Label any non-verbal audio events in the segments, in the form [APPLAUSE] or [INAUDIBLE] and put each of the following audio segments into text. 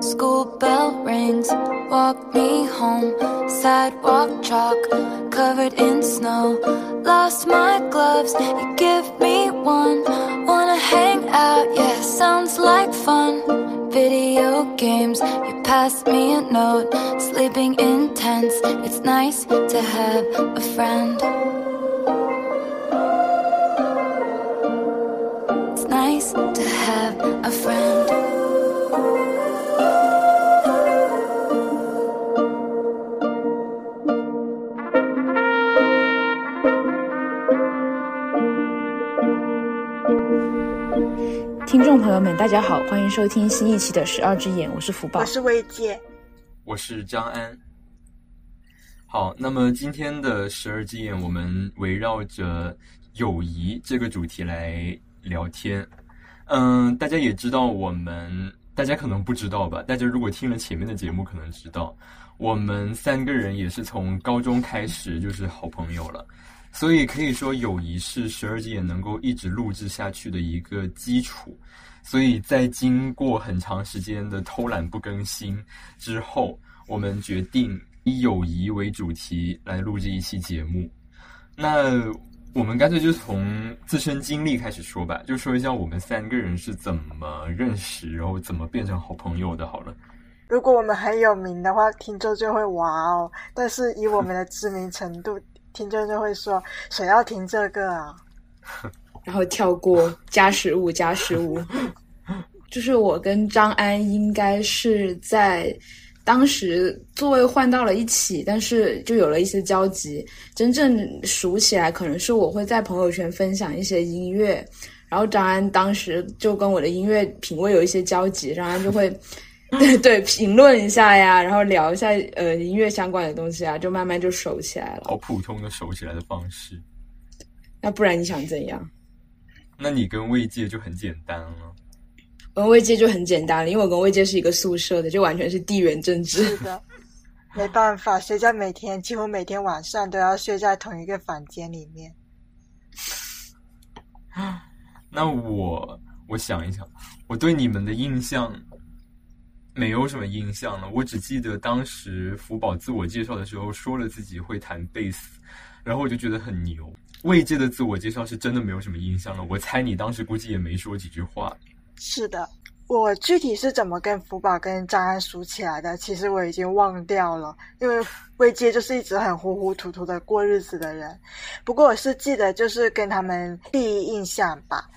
School bell rings, walk me home. Sidewalk chalk, covered in snow. Lost my gloves, you give me one. Wanna hang out, yeah, sounds like fun. Video games, pass me a note. Sleeping in tents, it's nice to have a friend. It's nice to have a friend. 听众朋友们，大家好，欢迎收听新一期的《十二只眼》，我是福宝我。是薇姐，我是张安。好，那么今天的十二只眼，我们围绕着友谊这个主题来聊天。嗯，大家也知道，我们大家可能不知道吧？大家如果听了前面的节目，可能知道，我们三个人也是从高中开始就是好朋友了。所以可以说，友谊是十二只眼能够一直录制下去的一个基础。所以在经过很长时间的偷懒不更新之后，我们决定以友谊为主题来录制一期节目。那我们干脆就从自身经历开始说吧，就说一下我们三个人是怎么认识，然后怎么变成好朋友的。好了，如果我们很有名的话，听众就会哇哦；但是以我们的知名程度，听众就会说谁要听这个啊？[LAUGHS] 然后跳过加十五加十五，[LAUGHS] 就是我跟张安应该是在当时座位换到了一起，但是就有了一些交集。真正熟起来，可能是我会在朋友圈分享一些音乐，然后张安当时就跟我的音乐品味有一些交集，张安就会 [LAUGHS] 对对评论一下呀，然后聊一下呃音乐相关的东西啊，就慢慢就熟起来了。好普通的熟起来的方式。那不然你想怎样？那你跟魏界就很简单了。我跟魏界就很简单了，因为我跟魏界是一个宿舍的，就完全是地缘政治。是的，[LAUGHS] 没办法，谁叫每天几乎每天晚上都要睡在同一个房间里面。那我我想一想，我对你们的印象没有什么印象了。我只记得当时福宝自我介绍的时候说了自己会弹贝斯，然后我就觉得很牛。魏界的自我介绍是真的没有什么印象了。我猜你当时估计也没说几句话。是的，我具体是怎么跟福宝跟张安熟起来的，其实我已经忘掉了，因为魏阶就是一直很糊糊涂涂的过日子的人。不过我是记得，就是跟他们第一印象吧。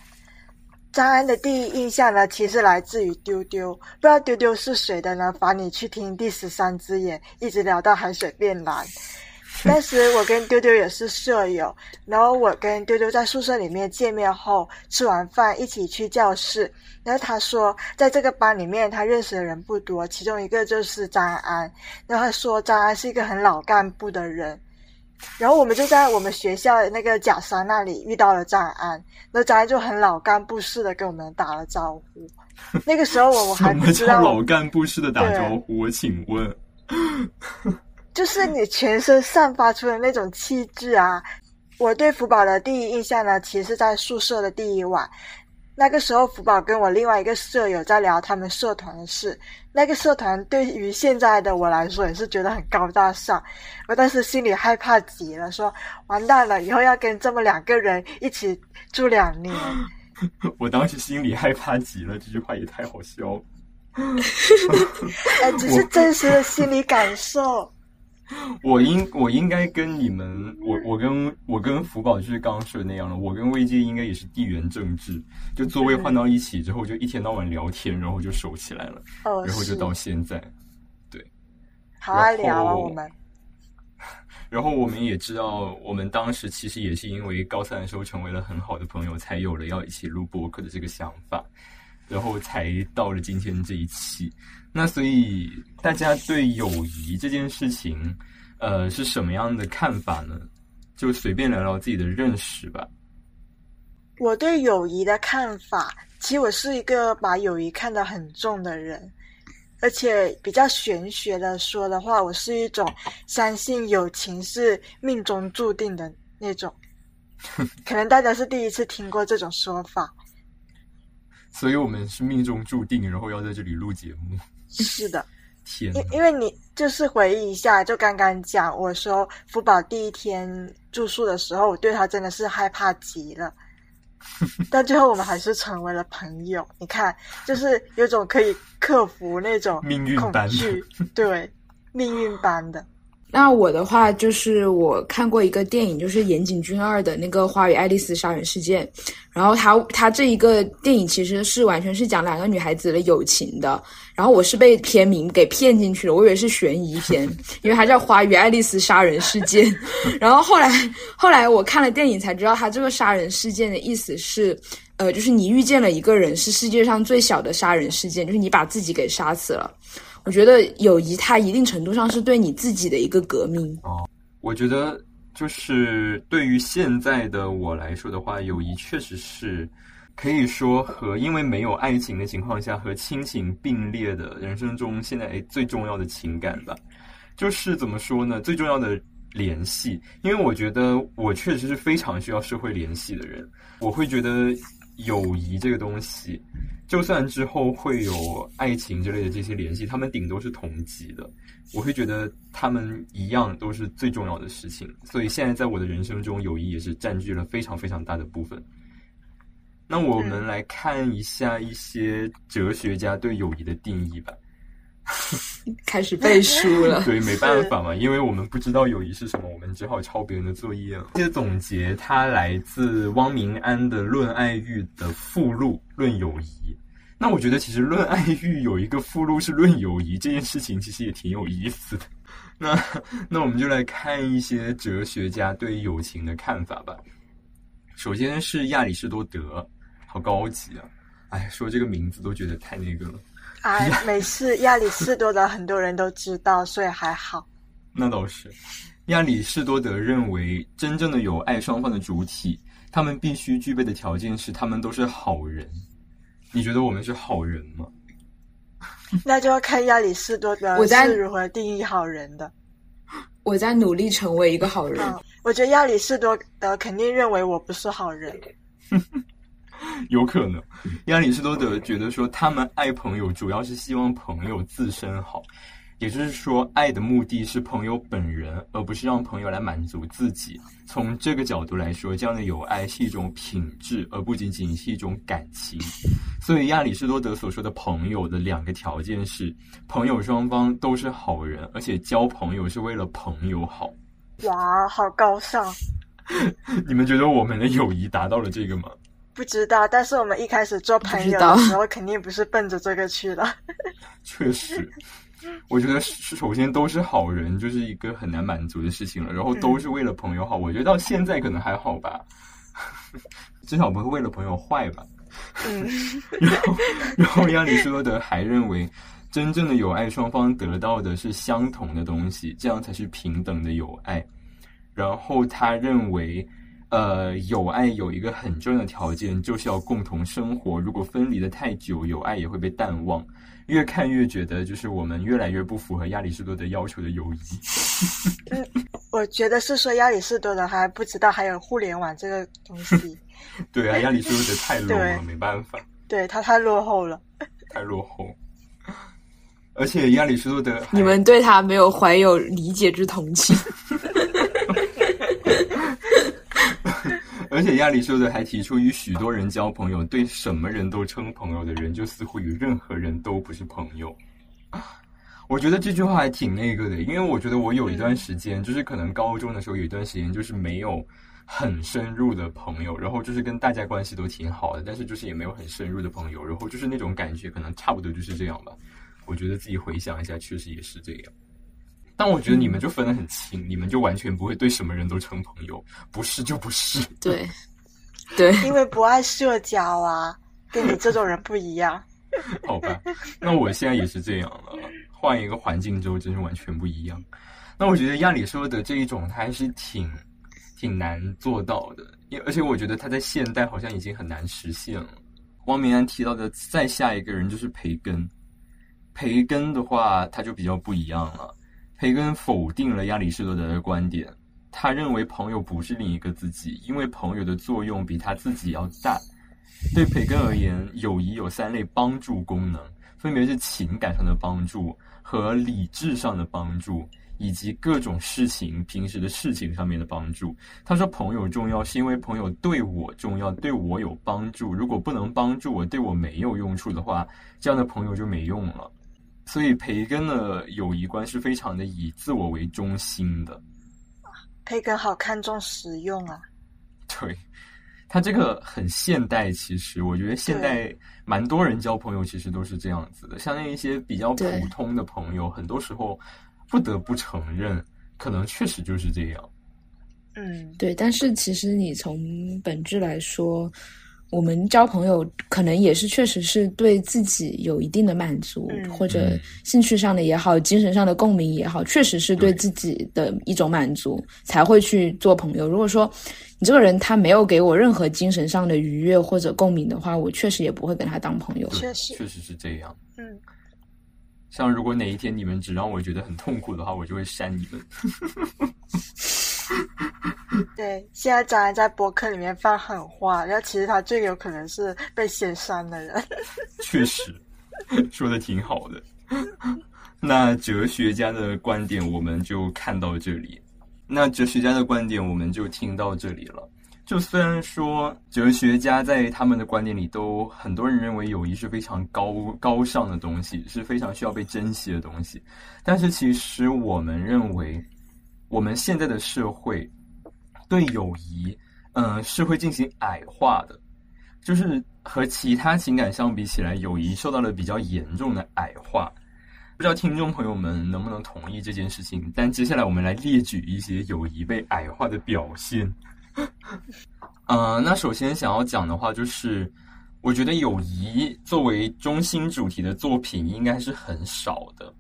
张安的第一印象呢，其实来自于丢丢，不知道丢丢是谁的呢？罚你去听第十三只眼，一直聊到海水变蓝。[LAUGHS] 当时我跟丢丢也是舍友，然后我跟丢丢在宿舍里面见面后，吃完饭一起去教室。然后他说，在这个班里面他认识的人不多，其中一个就是张安。然后他说张安是一个很老干部的人。然后我们就在我们学校的那个假山那里遇到了张安，那张安就很老干部似的跟我们打了招呼。那个时候我我还不知道 [LAUGHS] 老干部式的打招呼？我请问，[LAUGHS] 就是你全身散发出的那种气质啊！我对福宝的第一印象呢，其实是在宿舍的第一晚。那个时候，福宝跟我另外一个舍友在聊他们社团的事。那个社团对于现在的我来说也是觉得很高大上，我当时心里害怕极了，说完蛋了，以后要跟这么两个人一起住两年。我当时心里害怕极了，这句话也太好笑了。[LAUGHS] [LAUGHS] 哎，只是真实的心理感受。[LAUGHS] 我应我应该跟你们，我我跟我跟福宝就是刚刚说的那样了。我跟魏界应该也是地缘政治，就座位换到一起之后，就一天到晚聊天，然后就熟起来了，哦，然后就到现在。对好爱聊我们。[LAUGHS] 然后我们也知道，我们当时其实也是因为高三的时候成为了很好的朋友，才有了要一起录播客的这个想法，然后才到了今天这一期。那所以大家对友谊这件事情，呃，是什么样的看法呢？就随便聊聊自己的认识吧。我对友谊的看法，其实我是一个把友谊看得很重的人。而且比较玄学的说的话，我是一种相信友情是命中注定的那种。[LAUGHS] 可能大家是第一次听过这种说法。所以我们是命中注定，然后要在这里录节目。是的，[LAUGHS] 天，因因为你就是回忆一下，就刚刚讲我说福宝第一天住宿的时候，我对他真的是害怕极了。[LAUGHS] 但最后我们还是成为了朋友。你看，就是有种可以克服那种命运恐惧，对，命运般的。那我的话就是我看过一个电影，就是岩井俊二的那个《花与爱丽丝杀人事件》，然后他他这一个电影其实是完全是讲两个女孩子的友情的，然后我是被片名给骗进去了，我以为是悬疑片，因为它叫《花与爱丽丝杀人事件》，然后后来后来我看了电影才知道，他这个杀人事件的意思是，呃，就是你遇见了一个人是世界上最小的杀人事件，就是你把自己给杀死了。我觉得友谊，它一定程度上是对你自己的一个革命。哦，我觉得就是对于现在的我来说的话，友谊确实是可以说和因为没有爱情的情况下和亲情并列的人生中现在最重要的情感吧。就是怎么说呢？最重要的联系，因为我觉得我确实是非常需要社会联系的人。我会觉得友谊这个东西。就算之后会有爱情之类的这些联系，他们顶多是同级的，我会觉得他们一样都是最重要的事情。所以现在在我的人生中，友谊也是占据了非常非常大的部分。那我们来看一下一些哲学家对友谊的定义吧。[LAUGHS] 开始背书了，对，没办法嘛，因为我们不知道友谊是什么，我们只好抄别人的作业了。这些总结，它来自汪明安的《论爱欲》的附录《论友谊》。那我觉得其实论爱欲有一个附录是论友谊这件事情，其实也挺有意思的。[LAUGHS] 那那我们就来看一些哲学家对友情的看法吧。首先是亚里士多德，好高级啊！哎，说这个名字都觉得太那个了。哎，没事，亚里士多德很多人都知道，所以还好。那倒是，亚里士多德认为，真正的有爱双方的主体，他们必须具备的条件是，他们都是好人。你觉得我们是好人吗？[LAUGHS] 那就要看亚里士多德是如何定义好人的。我在努力成为一个好人。我觉得亚里士多德肯定认为我不是好人。[LAUGHS] [LAUGHS] 有可能，亚里士多德觉得说，他们爱朋友主要是希望朋友自身好。也就是说，爱的目的是朋友本人，而不是让朋友来满足自己。从这个角度来说，这样的友爱是一种品质，而不仅仅是一种感情。所以，亚里士多德所说的朋友的两个条件是：朋友双方都是好人，而且交朋友是为了朋友好。哇，好高尚！[LAUGHS] 你们觉得我们的友谊达到了这个吗？不知道，但是我们一开始做朋友的时候，肯定不是奔着这个去的。[LAUGHS] 确实。我觉得首先都是好人，就是一个很难满足的事情了。然后都是为了朋友好，我觉得到现在可能还好吧，[LAUGHS] 至少不会为了朋友坏吧。嗯。[LAUGHS] 然后，然后亚里士多德还认为，真正的友爱双方得到的是相同的东西，这样才是平等的友爱。然后他认为，呃，友爱有一个很重要的条件，就是要共同生活。如果分离的太久，友爱也会被淡忘。越看越觉得，就是我们越来越不符合亚里士多德要求的友谊。嗯，我觉得是说亚里士多德还不知道还有互联网这个东西。[LAUGHS] 对啊，亚里士多德太 low 了，没办法。对他太落后了。太落后。而且亚里士多德，你们对他没有怀有理解之同情。[LAUGHS] 而且亚里士多德还提出，与许多人交朋友，对什么人都称朋友的人，就似乎与任何人都不是朋友。[SIGHS] 我觉得这句话还挺那个的，因为我觉得我有一段时间，就是可能高中的时候有一段时间，就是没有很深入的朋友，然后就是跟大家关系都挺好的，但是就是也没有很深入的朋友，然后就是那种感觉，可能差不多就是这样吧。我觉得自己回想一下，确实也是这样。但我觉得你们就分得很清，你们就完全不会对什么人都称朋友，不是就不是。对，对，因为不爱社交啊，跟你这种人不一样。[LAUGHS] 好吧，那我现在也是这样了，换一个环境之后，真是完全不一样。那我觉得亚里说的这一种，他还是挺挺难做到的，因而且我觉得他在现代好像已经很难实现了。汪明安提到的再下一个人就是培根。培根的话，他就比较不一样了。培根否定了亚里士多德的观点，他认为朋友不是另一个自己，因为朋友的作用比他自己要大。对培根而言，友谊有三类帮助功能，分别是情感上的帮助和理智上的帮助。以及各种事情，平时的事情上面的帮助。他说朋友重要，是因为朋友对我重要，对我有帮助。如果不能帮助我，对我没有用处的话，这样的朋友就没用了。所以培根的友谊观是非常的以自我为中心的。培根好看重实用啊！对，他这个很现代。其实我觉得现代蛮多人交朋友其实都是这样子的，像那一些比较普通的朋友，很多时候。不得不承认，可能确实就是这样。嗯，对。但是其实你从本质来说，我们交朋友可能也是确实是对自己有一定的满足，或者兴趣上的也好，精神上的共鸣也好，确实是对自己的一种满足才会去做朋友。如果说你这个人他没有给我任何精神上的愉悦或者共鸣的话，我确实也不会跟他当朋友。确实，确实是这样。嗯。像如果哪一天你们只让我觉得很痛苦的话，我就会删你们。[LAUGHS] 对，现在张然在博客里面放狠话，然后其实他最有可能是被先删的人。[LAUGHS] 确实，说的挺好的。那哲学家的观点我们就看到这里，那哲学家的观点我们就听到这里了。就虽然说哲学家在他们的观点里，都很多人认为友谊是非常高高尚的东西，是非常需要被珍惜的东西，但是其实我们认为，我们现在的社会对友谊，嗯，是会进行矮化的，就是和其他情感相比起来，友谊受到了比较严重的矮化。不知道听众朋友们能不能同意这件事情？但接下来我们来列举一些友谊被矮化的表现。呃，那首先想要讲的话，就是我觉得友谊作为中心主题的作品应该是很少的。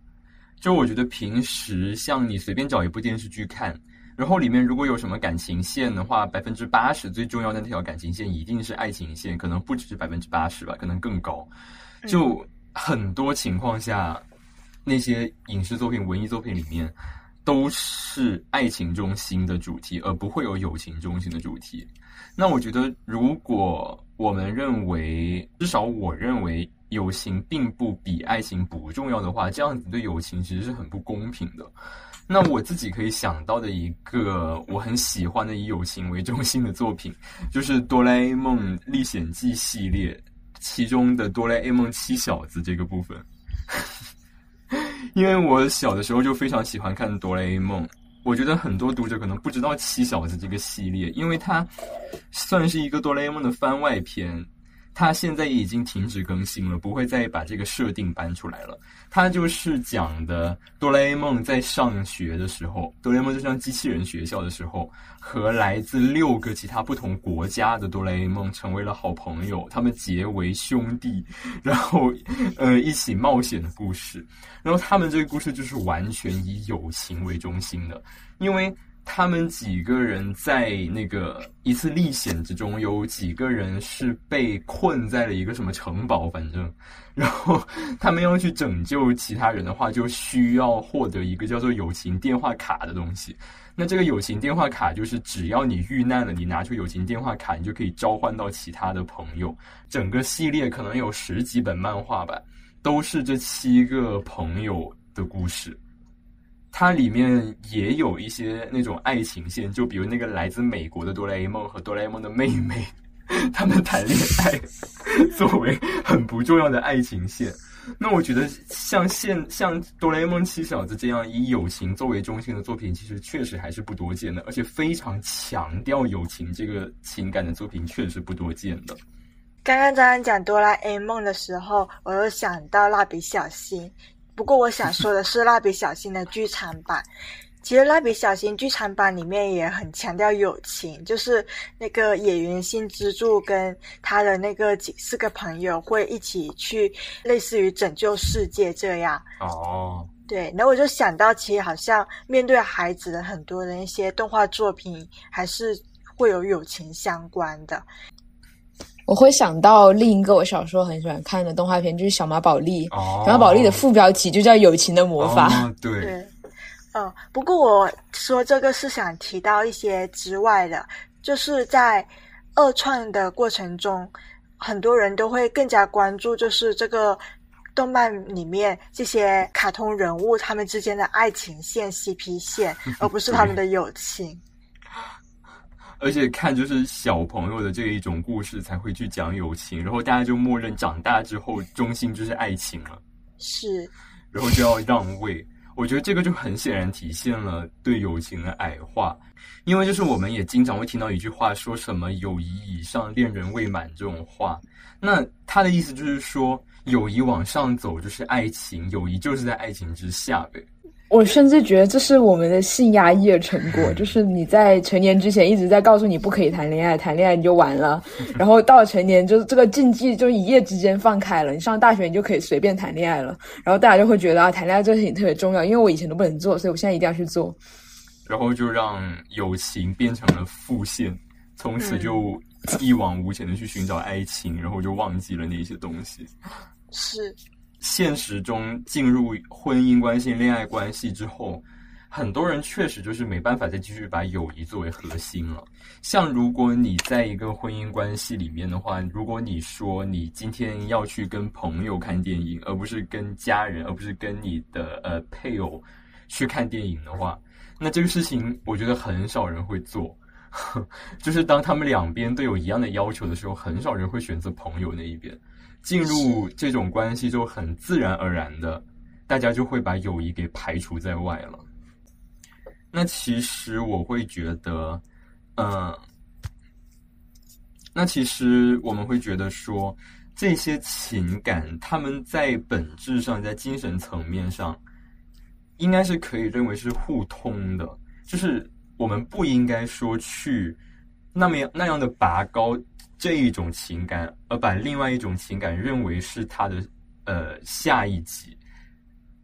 就我觉得平时像你随便找一部电视剧看，然后里面如果有什么感情线的话，百分之八十最重要的那条感情线一定是爱情线，可能不只是百分之八十吧，可能更高。就很多情况下，那些影视作品、文艺作品里面。都是爱情中心的主题，而不会有友情中心的主题。那我觉得，如果我们认为，至少我认为，友情并不比爱情不重要的话，这样子对友情其实是很不公平的。那我自己可以想到的一个我很喜欢的以友情为中心的作品，就是《哆啦 A 梦历险记》系列其中的《哆啦 A 梦七小子》这个部分。[LAUGHS] 因为我小的时候就非常喜欢看哆啦 A 梦，我觉得很多读者可能不知道七小子这个系列，因为它算是一个哆啦 A 梦的番外篇。他现在已经停止更新了，不会再把这个设定搬出来了。他就是讲的哆啦 A 梦在上学的时候，哆啦 A 梦就像机器人学校的时候，和来自六个其他不同国家的哆啦 A 梦成为了好朋友，他们结为兄弟，然后呃一起冒险的故事。然后他们这个故事就是完全以友情为中心的，因为。他们几个人在那个一次历险之中，有几个人是被困在了一个什么城堡，反正，然后他们要去拯救其他人的话，就需要获得一个叫做友情电话卡的东西。那这个友情电话卡就是只要你遇难了，你拿出友情电话卡，你就可以召唤到其他的朋友。整个系列可能有十几本漫画吧，都是这七个朋友的故事。它里面也有一些那种爱情线，就比如那个来自美国的哆啦 A 梦和哆啦 A 梦的妹妹，他们谈恋爱，[LAUGHS] 作为很不重要的爱情线。那我觉得像现像哆啦 A 梦七小子这样以友情作为中心的作品，其实确实还是不多见的，而且非常强调友情这个情感的作品，确实不多见的。刚刚张安讲哆啦 A 梦的时候，我又想到蜡笔小新。不过我想说的是，蜡笔小新的剧场版，[LAUGHS] 其实蜡笔小新剧场版里面也很强调友情，就是那个野原新之助跟他的那个几四个朋友会一起去，类似于拯救世界这样。哦，对，然后我就想到，其实好像面对孩子的很多的一些动画作品，还是会有友情相关的。我会想到另一个我小时候很喜欢看的动画片，就是《小马宝莉》。哦，小马宝莉的副标题就叫“友情的魔法”。哦、[LAUGHS] 对，对，嗯，不过我说这个是想提到一些之外的，就是在二创的过程中，很多人都会更加关注，就是这个动漫里面这些卡通人物他们之间的爱情线、CP 线，而不是他们的友情。而且看就是小朋友的这一种故事才会去讲友情，然后大家就默认长大之后中心就是爱情了，是，然后就要让位。我觉得这个就很显然体现了对友情的矮化，因为就是我们也经常会听到一句话，说什么“友谊以上，恋人未满”这种话。那他的意思就是说，友谊往上走就是爱情，友谊就是在爱情之下呗。我甚至觉得这是我们的性压抑的成果，就是你在成年之前一直在告诉你不可以谈恋爱，谈恋爱你就完了，[LAUGHS] 然后到了成年，就是这个禁忌就一夜之间放开了，你上大学你就可以随便谈恋爱了，然后大家就会觉得啊，谈恋爱这个事情特别重要，因为我以前都不能做，所以我现在一定要去做，然后就让友情变成了副线，从此就一往无前的去寻找爱情，然后就忘记了那些东西。[LAUGHS] 是。现实中进入婚姻关系、恋爱关系之后，很多人确实就是没办法再继续把友谊作为核心了。像如果你在一个婚姻关系里面的话，如果你说你今天要去跟朋友看电影，而不是跟家人，而不是跟你的呃配偶去看电影的话，那这个事情我觉得很少人会做。[LAUGHS] 就是当他们两边都有一样的要求的时候，很少人会选择朋友那一边。进入这种关系就很自然而然的，大家就会把友谊给排除在外了。那其实我会觉得，嗯，那其实我们会觉得说，这些情感他们在本质上，在精神层面上，应该是可以认为是互通的。就是我们不应该说去那么那样的拔高。这一种情感，而把另外一种情感认为是他的呃下一级，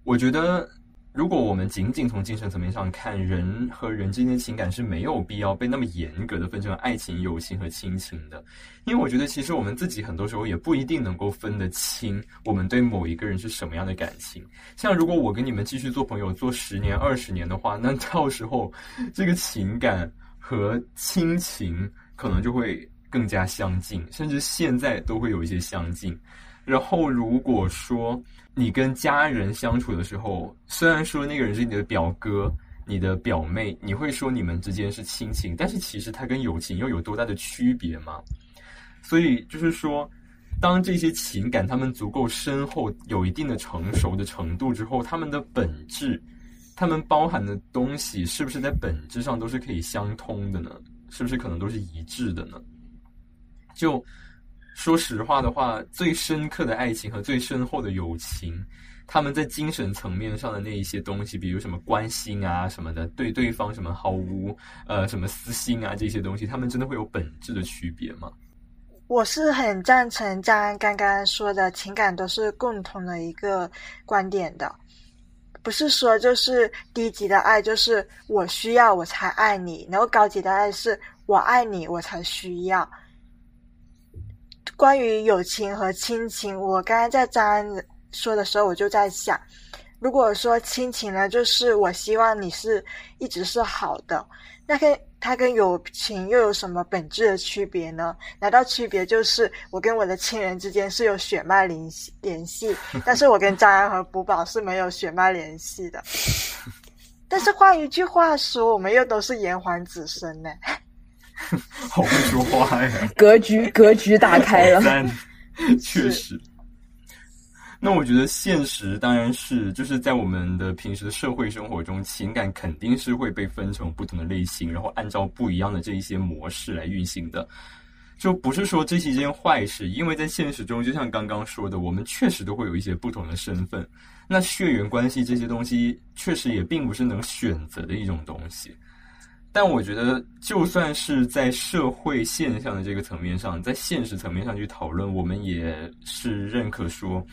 我觉得，如果我们仅仅从精神层面上看，人和人之间的情感是没有必要被那么严格的分成爱情、友情和亲情的，因为我觉得其实我们自己很多时候也不一定能够分得清我们对某一个人是什么样的感情。像如果我跟你们继续做朋友做十年、二十年的话，那到时候这个情感和亲情可能就会。更加相近，甚至现在都会有一些相近。然后，如果说你跟家人相处的时候，虽然说那个人是你的表哥、你的表妹，你会说你们之间是亲情，但是其实他跟友情又有多大的区别吗？所以，就是说，当这些情感他们足够深厚、有一定的成熟的程度之后，他们的本质，他们包含的东西，是不是在本质上都是可以相通的呢？是不是可能都是一致的呢？就说实话的话，最深刻的爱情和最深厚的友情，他们在精神层面上的那一些东西，比如什么关心啊什么的，对对方什么毫无呃什么私心啊这些东西，他们真的会有本质的区别吗？我是很赞成张安刚刚说的情感都是共同的一个观点的，不是说就是低级的爱就是我需要我才爱你，然后高级的爱是我爱你我才需要。关于友情和亲情，我刚刚在张安说的时候，我就在想，如果说亲情呢，就是我希望你是一直是好的，那跟它跟友情又有什么本质的区别呢？难道区别就是我跟我的亲人之间是有血脉联系联系，[LAUGHS] 但是我跟张安和补宝是没有血脉联系的？[LAUGHS] 但是换一句话说，我们又都是炎黄子孙呢。[LAUGHS] 好会说话呀！格局格局打开了，确实。那我觉得现实当然是，就是在我们的平时的社会生活中，情感肯定是会被分成不同的类型，然后按照不一样的这一些模式来运行的。就不是说这是一件坏事，因为在现实中，就像刚刚说的，我们确实都会有一些不同的身份。那血缘关系这些东西，确实也并不是能选择的一种东西。但我觉得，就算是在社会现象的这个层面上，在现实层面上去讨论，我们也是认可说，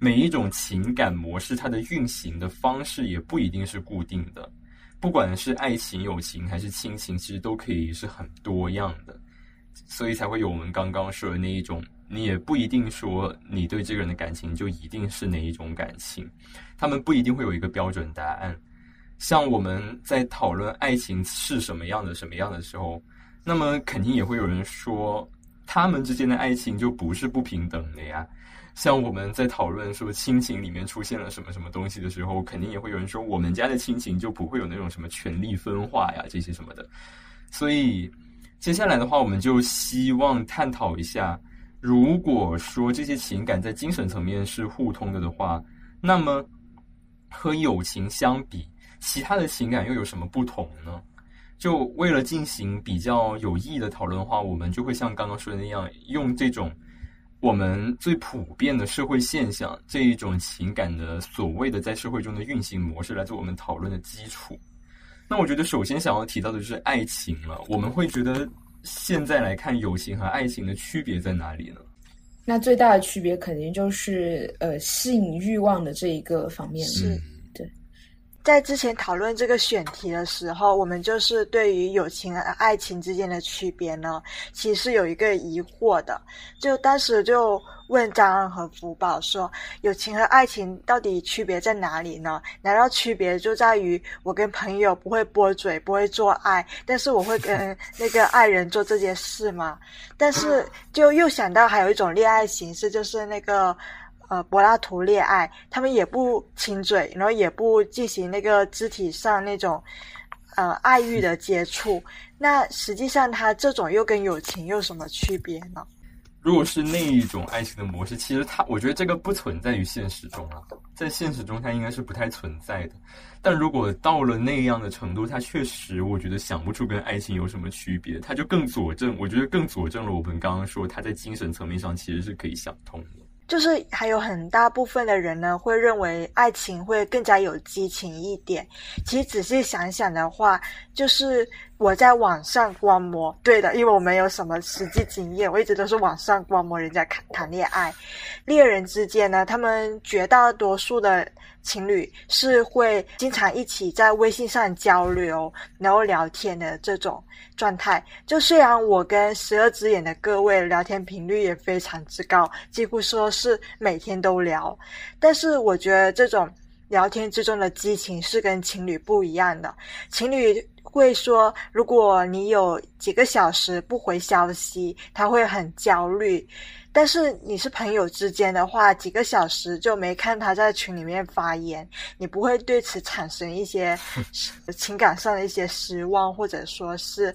每一种情感模式它的运行的方式也不一定是固定的，不管是爱情、友情还是亲情，其实都可以是很多样的。所以才会有我们刚刚说的那一种，你也不一定说你对这个人的感情就一定是哪一种感情，他们不一定会有一个标准答案。像我们在讨论爱情是什么样的、什么样的时候，那么肯定也会有人说，他们之间的爱情就不是不平等的呀。像我们在讨论说亲情里面出现了什么什么东西的时候，肯定也会有人说，我们家的亲情就不会有那种什么权力分化呀，这些什么的。所以接下来的话，我们就希望探讨一下，如果说这些情感在精神层面是互通的的话，那么和友情相比。其他的情感又有什么不同呢？就为了进行比较有意义的讨论的话，我们就会像刚刚说的那样，用这种我们最普遍的社会现象这一种情感的所谓的在社会中的运行模式来做我们讨论的基础。那我觉得首先想要提到的就是爱情了。我们会觉得现在来看友情和爱情的区别在哪里呢？那最大的区别肯定就是呃性欲望的这一个方面是。在之前讨论这个选题的时候，我们就是对于友情和爱情之间的区别呢，其实有一个疑惑的。就当时就问张安和福宝说：“友情和爱情到底区别在哪里呢？难道区别就在于我跟朋友不会拨嘴、不会做爱，但是我会跟那个爱人做这件事吗？”但是就又想到还有一种恋爱形式，就是那个。呃，柏拉图恋爱，他们也不亲嘴，然后也不进行那个肢体上那种呃爱欲的接触。那实际上，他这种又跟友情有什么区别呢？如果是那一种爱情的模式，其实它，我觉得这个不存在于现实中啊，在现实中它应该是不太存在的。但如果到了那样的程度，它确实，我觉得想不出跟爱情有什么区别，它就更佐证，我觉得更佐证了我们刚刚说，它在精神层面上其实是可以想通的。就是还有很大部分的人呢，会认为爱情会更加有激情一点。其实仔细想想的话，就是我在网上观摩，对的，因为我没有什么实际经验，我一直都是网上观摩人家谈谈恋爱。恋人之间呢，他们绝大多数的。情侣是会经常一起在微信上交流，然后聊天的这种状态。就虽然我跟十二只眼的各位聊天频率也非常之高，几乎说是每天都聊，但是我觉得这种聊天之中的激情是跟情侣不一样的。情侣会说，如果你有几个小时不回消息，他会很焦虑。但是你是朋友之间的话，几个小时就没看他在群里面发言，你不会对此产生一些情感上的一些失望，或者说是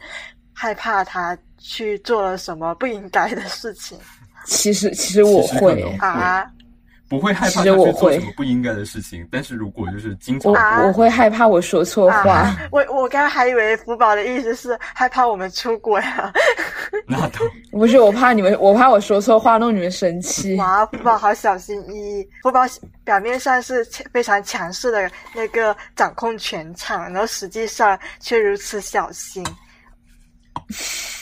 害怕他去做了什么不应该的事情。其实，其实我会啊。不会害怕他去做什么不应该的事情，但是如果就是经常，我会害怕我说错话。我我刚刚还以为福宝的意思是害怕我们出轨啊。[LAUGHS] 那倒 [LAUGHS] 不是，我怕你们，我怕我说错话弄你们生气。哇，福宝好小心翼翼。福宝表面上是非常强势的那个掌控全场，然后实际上却如此小心。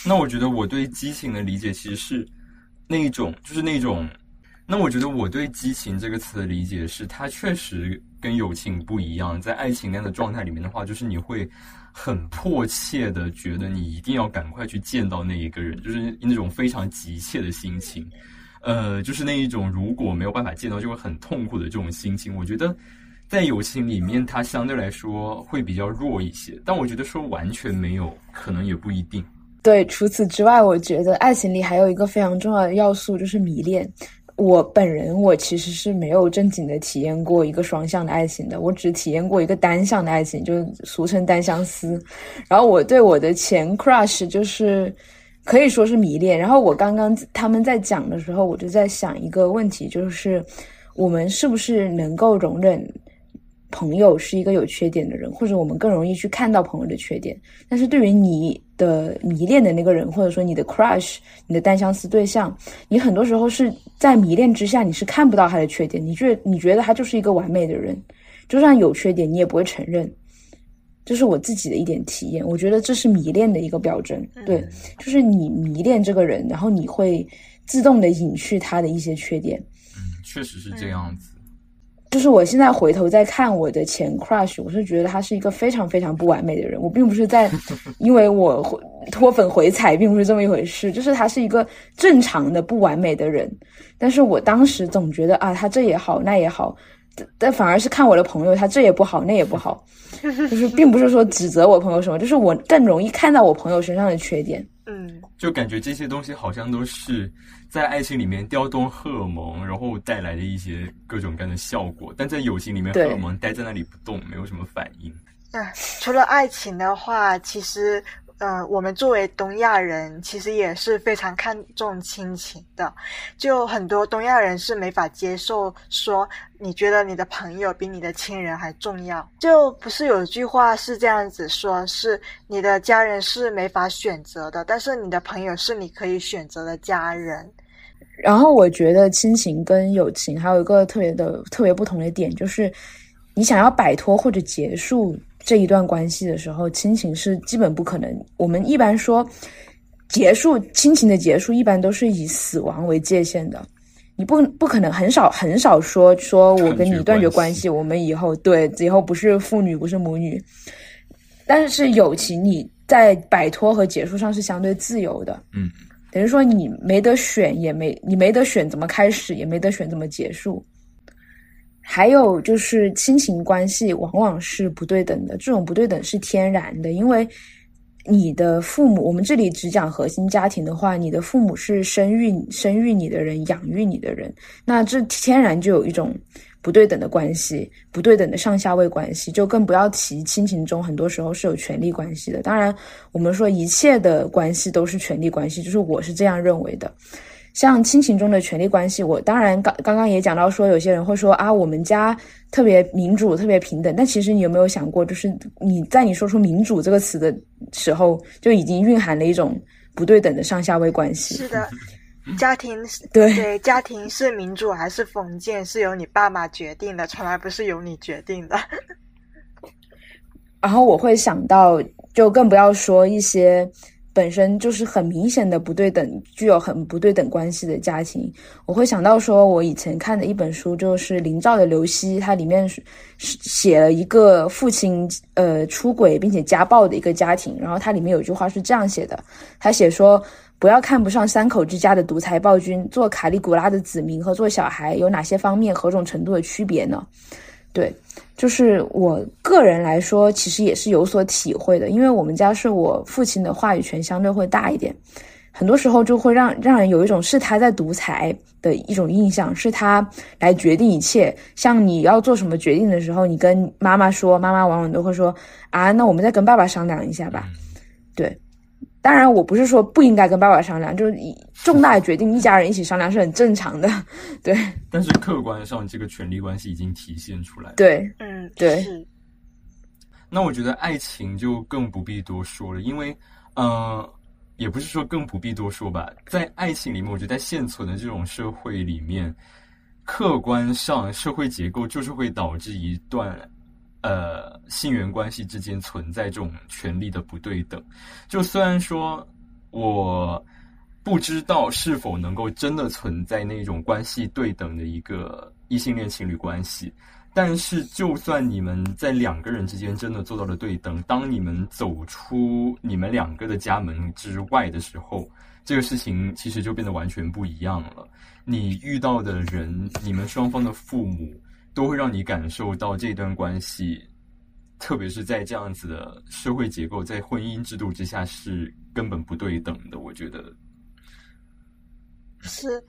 那我觉得我对激情的理解其实是那一种，就是那种。那我觉得我对“激情”这个词的理解是，它确实跟友情不一样。在爱情那样的状态里面的话，就是你会很迫切的觉得你一定要赶快去见到那一个人，就是那种非常急切的心情。呃，就是那一种如果没有办法见到就会很痛苦的这种心情。我觉得在友情里面，它相对来说会比较弱一些。但我觉得说完全没有，可能也不一定。对，除此之外，我觉得爱情里还有一个非常重要的要素，就是迷恋。我本人，我其实是没有正经的体验过一个双向的爱情的，我只体验过一个单向的爱情，就俗称单相思。然后我对我的前 crush 就是可以说是迷恋。然后我刚刚他们在讲的时候，我就在想一个问题，就是我们是不是能够容忍朋友是一个有缺点的人，或者我们更容易去看到朋友的缺点？但是对于你。的迷恋的那个人，或者说你的 crush，你的单相思对象，你很多时候是在迷恋之下，你是看不到他的缺点，你觉你觉得他就是一个完美的人，就算有缺点，你也不会承认。这是我自己的一点体验，我觉得这是迷恋的一个标准。对，就是你迷恋这个人，然后你会自动的隐去他的一些缺点。嗯，确实是这样子。就是我现在回头再看我的前 crush，我是觉得他是一个非常非常不完美的人。我并不是在 [LAUGHS] 因为我脱粉回踩，并不是这么一回事，就是他是一个正常的不完美的人。但是我当时总觉得啊，他这也好，那也好，但反而是看我的朋友，他这也不好，那也不好，就是并不是说指责我朋友什么，就是我更容易看到我朋友身上的缺点。嗯，就感觉这些东西好像都是。在爱情里面调动荷尔蒙，然后带来的一些各种各样的效果，但在友情里面，荷尔蒙待在那里不动，没有什么反应。啊，除了爱情的话，其实。呃，我们作为东亚人，其实也是非常看重亲情的。就很多东亚人是没法接受说，你觉得你的朋友比你的亲人还重要。就不是有一句话是这样子说，是你的家人是没法选择的，但是你的朋友是你可以选择的家人。然后我觉得亲情跟友情还有一个特别的、特别不同的点，就是你想要摆脱或者结束。这一段关系的时候，亲情是基本不可能。我们一般说结束亲情的结束，一般都是以死亡为界限的。你不不可能很少很少说说我跟你断绝关系，我们以后对以后不是父女不是母女。但是友情你在摆脱和结束上是相对自由的，嗯，等于说你没得选，也没你没得选怎么开始，也没得选怎么结束。还有就是亲情关系往往是不对等的，这种不对等是天然的，因为你的父母，我们这里只讲核心家庭的话，你的父母是生育生育你的人，养育你的人，那这天然就有一种不对等的关系，不对等的上下位关系，就更不要提亲情中很多时候是有权利关系的。当然，我们说一切的关系都是权利关系，就是我是这样认为的。像亲情中的权力关系，我当然刚刚刚也讲到说，有些人会说啊，我们家特别民主、特别平等。但其实你有没有想过，就是你在你说出“民主”这个词的时候，就已经蕴含了一种不对等的上下位关系。是的，家庭对对，家庭是民主还是封建，是由你爸妈决定的，从来不是由你决定的。[LAUGHS] 然后我会想到，就更不要说一些。本身就是很明显的不对等，具有很不对等关系的家庭，我会想到说，我以前看的一本书就是林兆的《刘希》，它里面是写了一个父亲呃出轨并且家暴的一个家庭，然后它里面有句话是这样写的，他写说不要看不上三口之家的独裁暴君，做卡利古拉的子民和做小孩有哪些方面何种程度的区别呢？对。就是我个人来说，其实也是有所体会的，因为我们家是我父亲的话语权相对会大一点，很多时候就会让让人有一种是他在独裁的一种印象，是他来决定一切。像你要做什么决定的时候，你跟妈妈说，妈妈往往都会说啊，那我们再跟爸爸商量一下吧。对。当然，我不是说不应该跟爸爸商量，就是重大的决定一家人一起商量是很正常的，[LAUGHS] 对。但是客观上，这个权力关系已经体现出来。对，嗯，对。那我觉得爱情就更不必多说了，因为，呃，也不是说更不必多说吧，在爱情里面，我觉得在现存的这种社会里面，客观上社会结构就是会导致一段。呃，性缘关系之间存在这种权利的不对等。就虽然说我不知道是否能够真的存在那种关系对等的一个异性恋情侣关系，但是就算你们在两个人之间真的做到了对等，当你们走出你们两个的家门之外的时候，这个事情其实就变得完全不一样了。你遇到的人，你们双方的父母。都会让你感受到这段关系，特别是在这样子的社会结构，在婚姻制度之下是根本不对等的。我觉得是，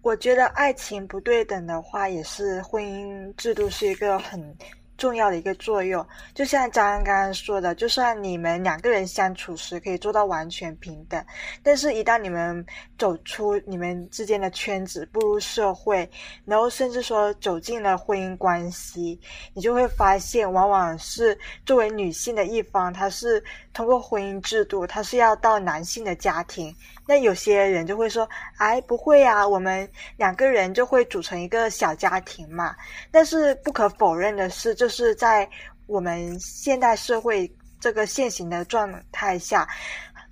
我觉得爱情不对等的话，也是婚姻制度是一个很。重要的一个作用，就像张刚刚说的，就算你们两个人相处时可以做到完全平等，但是，一旦你们走出你们之间的圈子，步入社会，然后甚至说走进了婚姻关系，你就会发现，往往是作为女性的一方，她是通过婚姻制度，她是要到男性的家庭。那有些人就会说：“哎，不会啊，我们两个人就会组成一个小家庭嘛。”但是不可否认的是，就是在我们现代社会这个现行的状态下，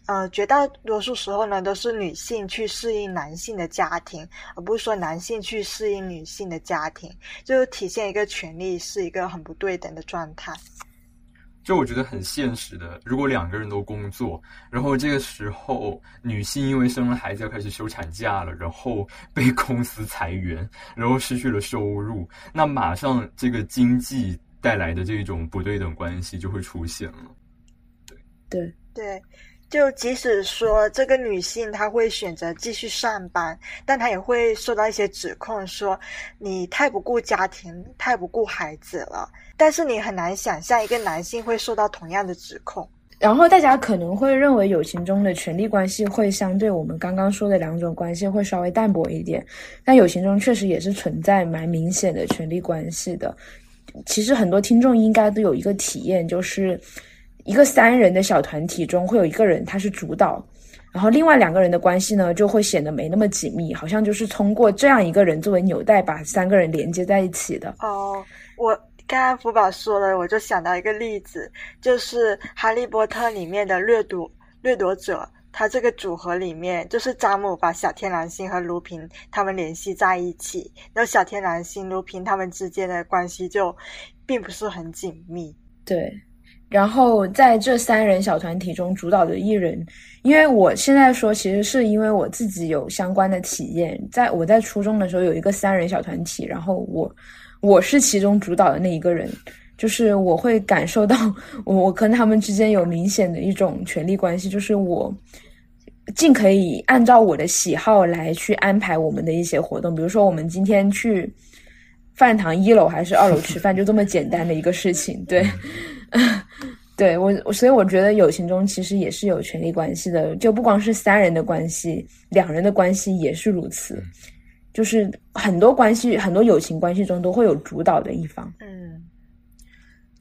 呃，绝大多数时候呢，都是女性去适应男性的家庭，而不是说男性去适应女性的家庭，就体现一个权利是一个很不对等的状态。就我觉得很现实的，如果两个人都工作，然后这个时候女性因为生了孩子要开始休产假了，然后被公司裁员，[LAUGHS] 然后失去了收入，那马上这个经济带来的这种不对等关系就会出现了。对对对。就即使说这个女性她会选择继续上班，但她也会受到一些指控，说你太不顾家庭，太不顾孩子了。但是你很难想象一个男性会受到同样的指控。然后大家可能会认为友情中的权力关系会相对我们刚刚说的两种关系会稍微淡薄一点，但友情中确实也是存在蛮明显的权力关系的。其实很多听众应该都有一个体验，就是。一个三人的小团体中会有一个人他是主导，然后另外两个人的关系呢就会显得没那么紧密，好像就是通过这样一个人作为纽带把三个人连接在一起的。哦，我刚刚福宝说了，我就想到一个例子，就是《哈利波特》里面的掠夺掠夺者，他这个组合里面就是詹姆把小天狼星和卢平他们联系在一起，然后小天狼星、卢平他们之间的关系就并不是很紧密。对。然后在这三人小团体中主导的艺人，因为我现在说，其实是因为我自己有相关的体验。在我在初中的时候有一个三人小团体，然后我我是其中主导的那一个人，就是我会感受到我跟他们之间有明显的一种权力关系，就是我尽可以按照我的喜好来去安排我们的一些活动，比如说我们今天去饭堂一楼还是二楼 [LAUGHS] 吃饭，就这么简单的一个事情，对。[LAUGHS] 对我，所以我觉得友情中其实也是有权利关系的，就不光是三人的关系，两人的关系也是如此。就是很多关系，很多友情关系中都会有主导的一方。嗯，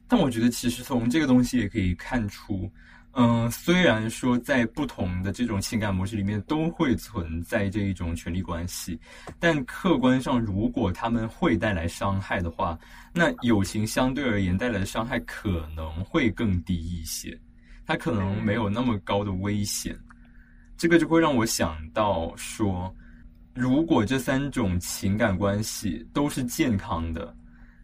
但我觉得其实从这个东西也可以看出。嗯，虽然说在不同的这种情感模式里面都会存在这一种权力关系，但客观上，如果他们会带来伤害的话，那友情相对而言带来的伤害可能会更低一些，它可能没有那么高的危险。这个就会让我想到说，如果这三种情感关系都是健康的，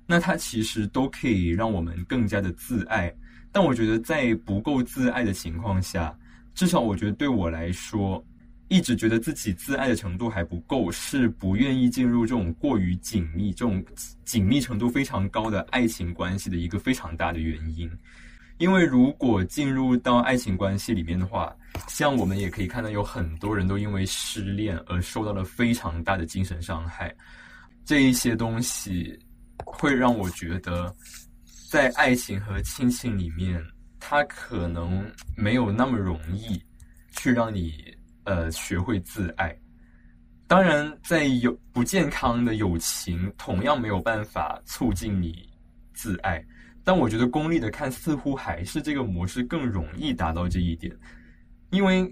那它其实都可以让我们更加的自爱。但我觉得，在不够自爱的情况下，至少我觉得对我来说，一直觉得自己自爱的程度还不够，是不愿意进入这种过于紧密、这种紧密程度非常高的爱情关系的一个非常大的原因。因为如果进入到爱情关系里面的话，像我们也可以看到，有很多人都因为失恋而受到了非常大的精神伤害。这一些东西会让我觉得。在爱情和亲情里面，它可能没有那么容易去让你呃学会自爱。当然，在有不健康的友情，同样没有办法促进你自爱。但我觉得功利的看，似乎还是这个模式更容易达到这一点，因为。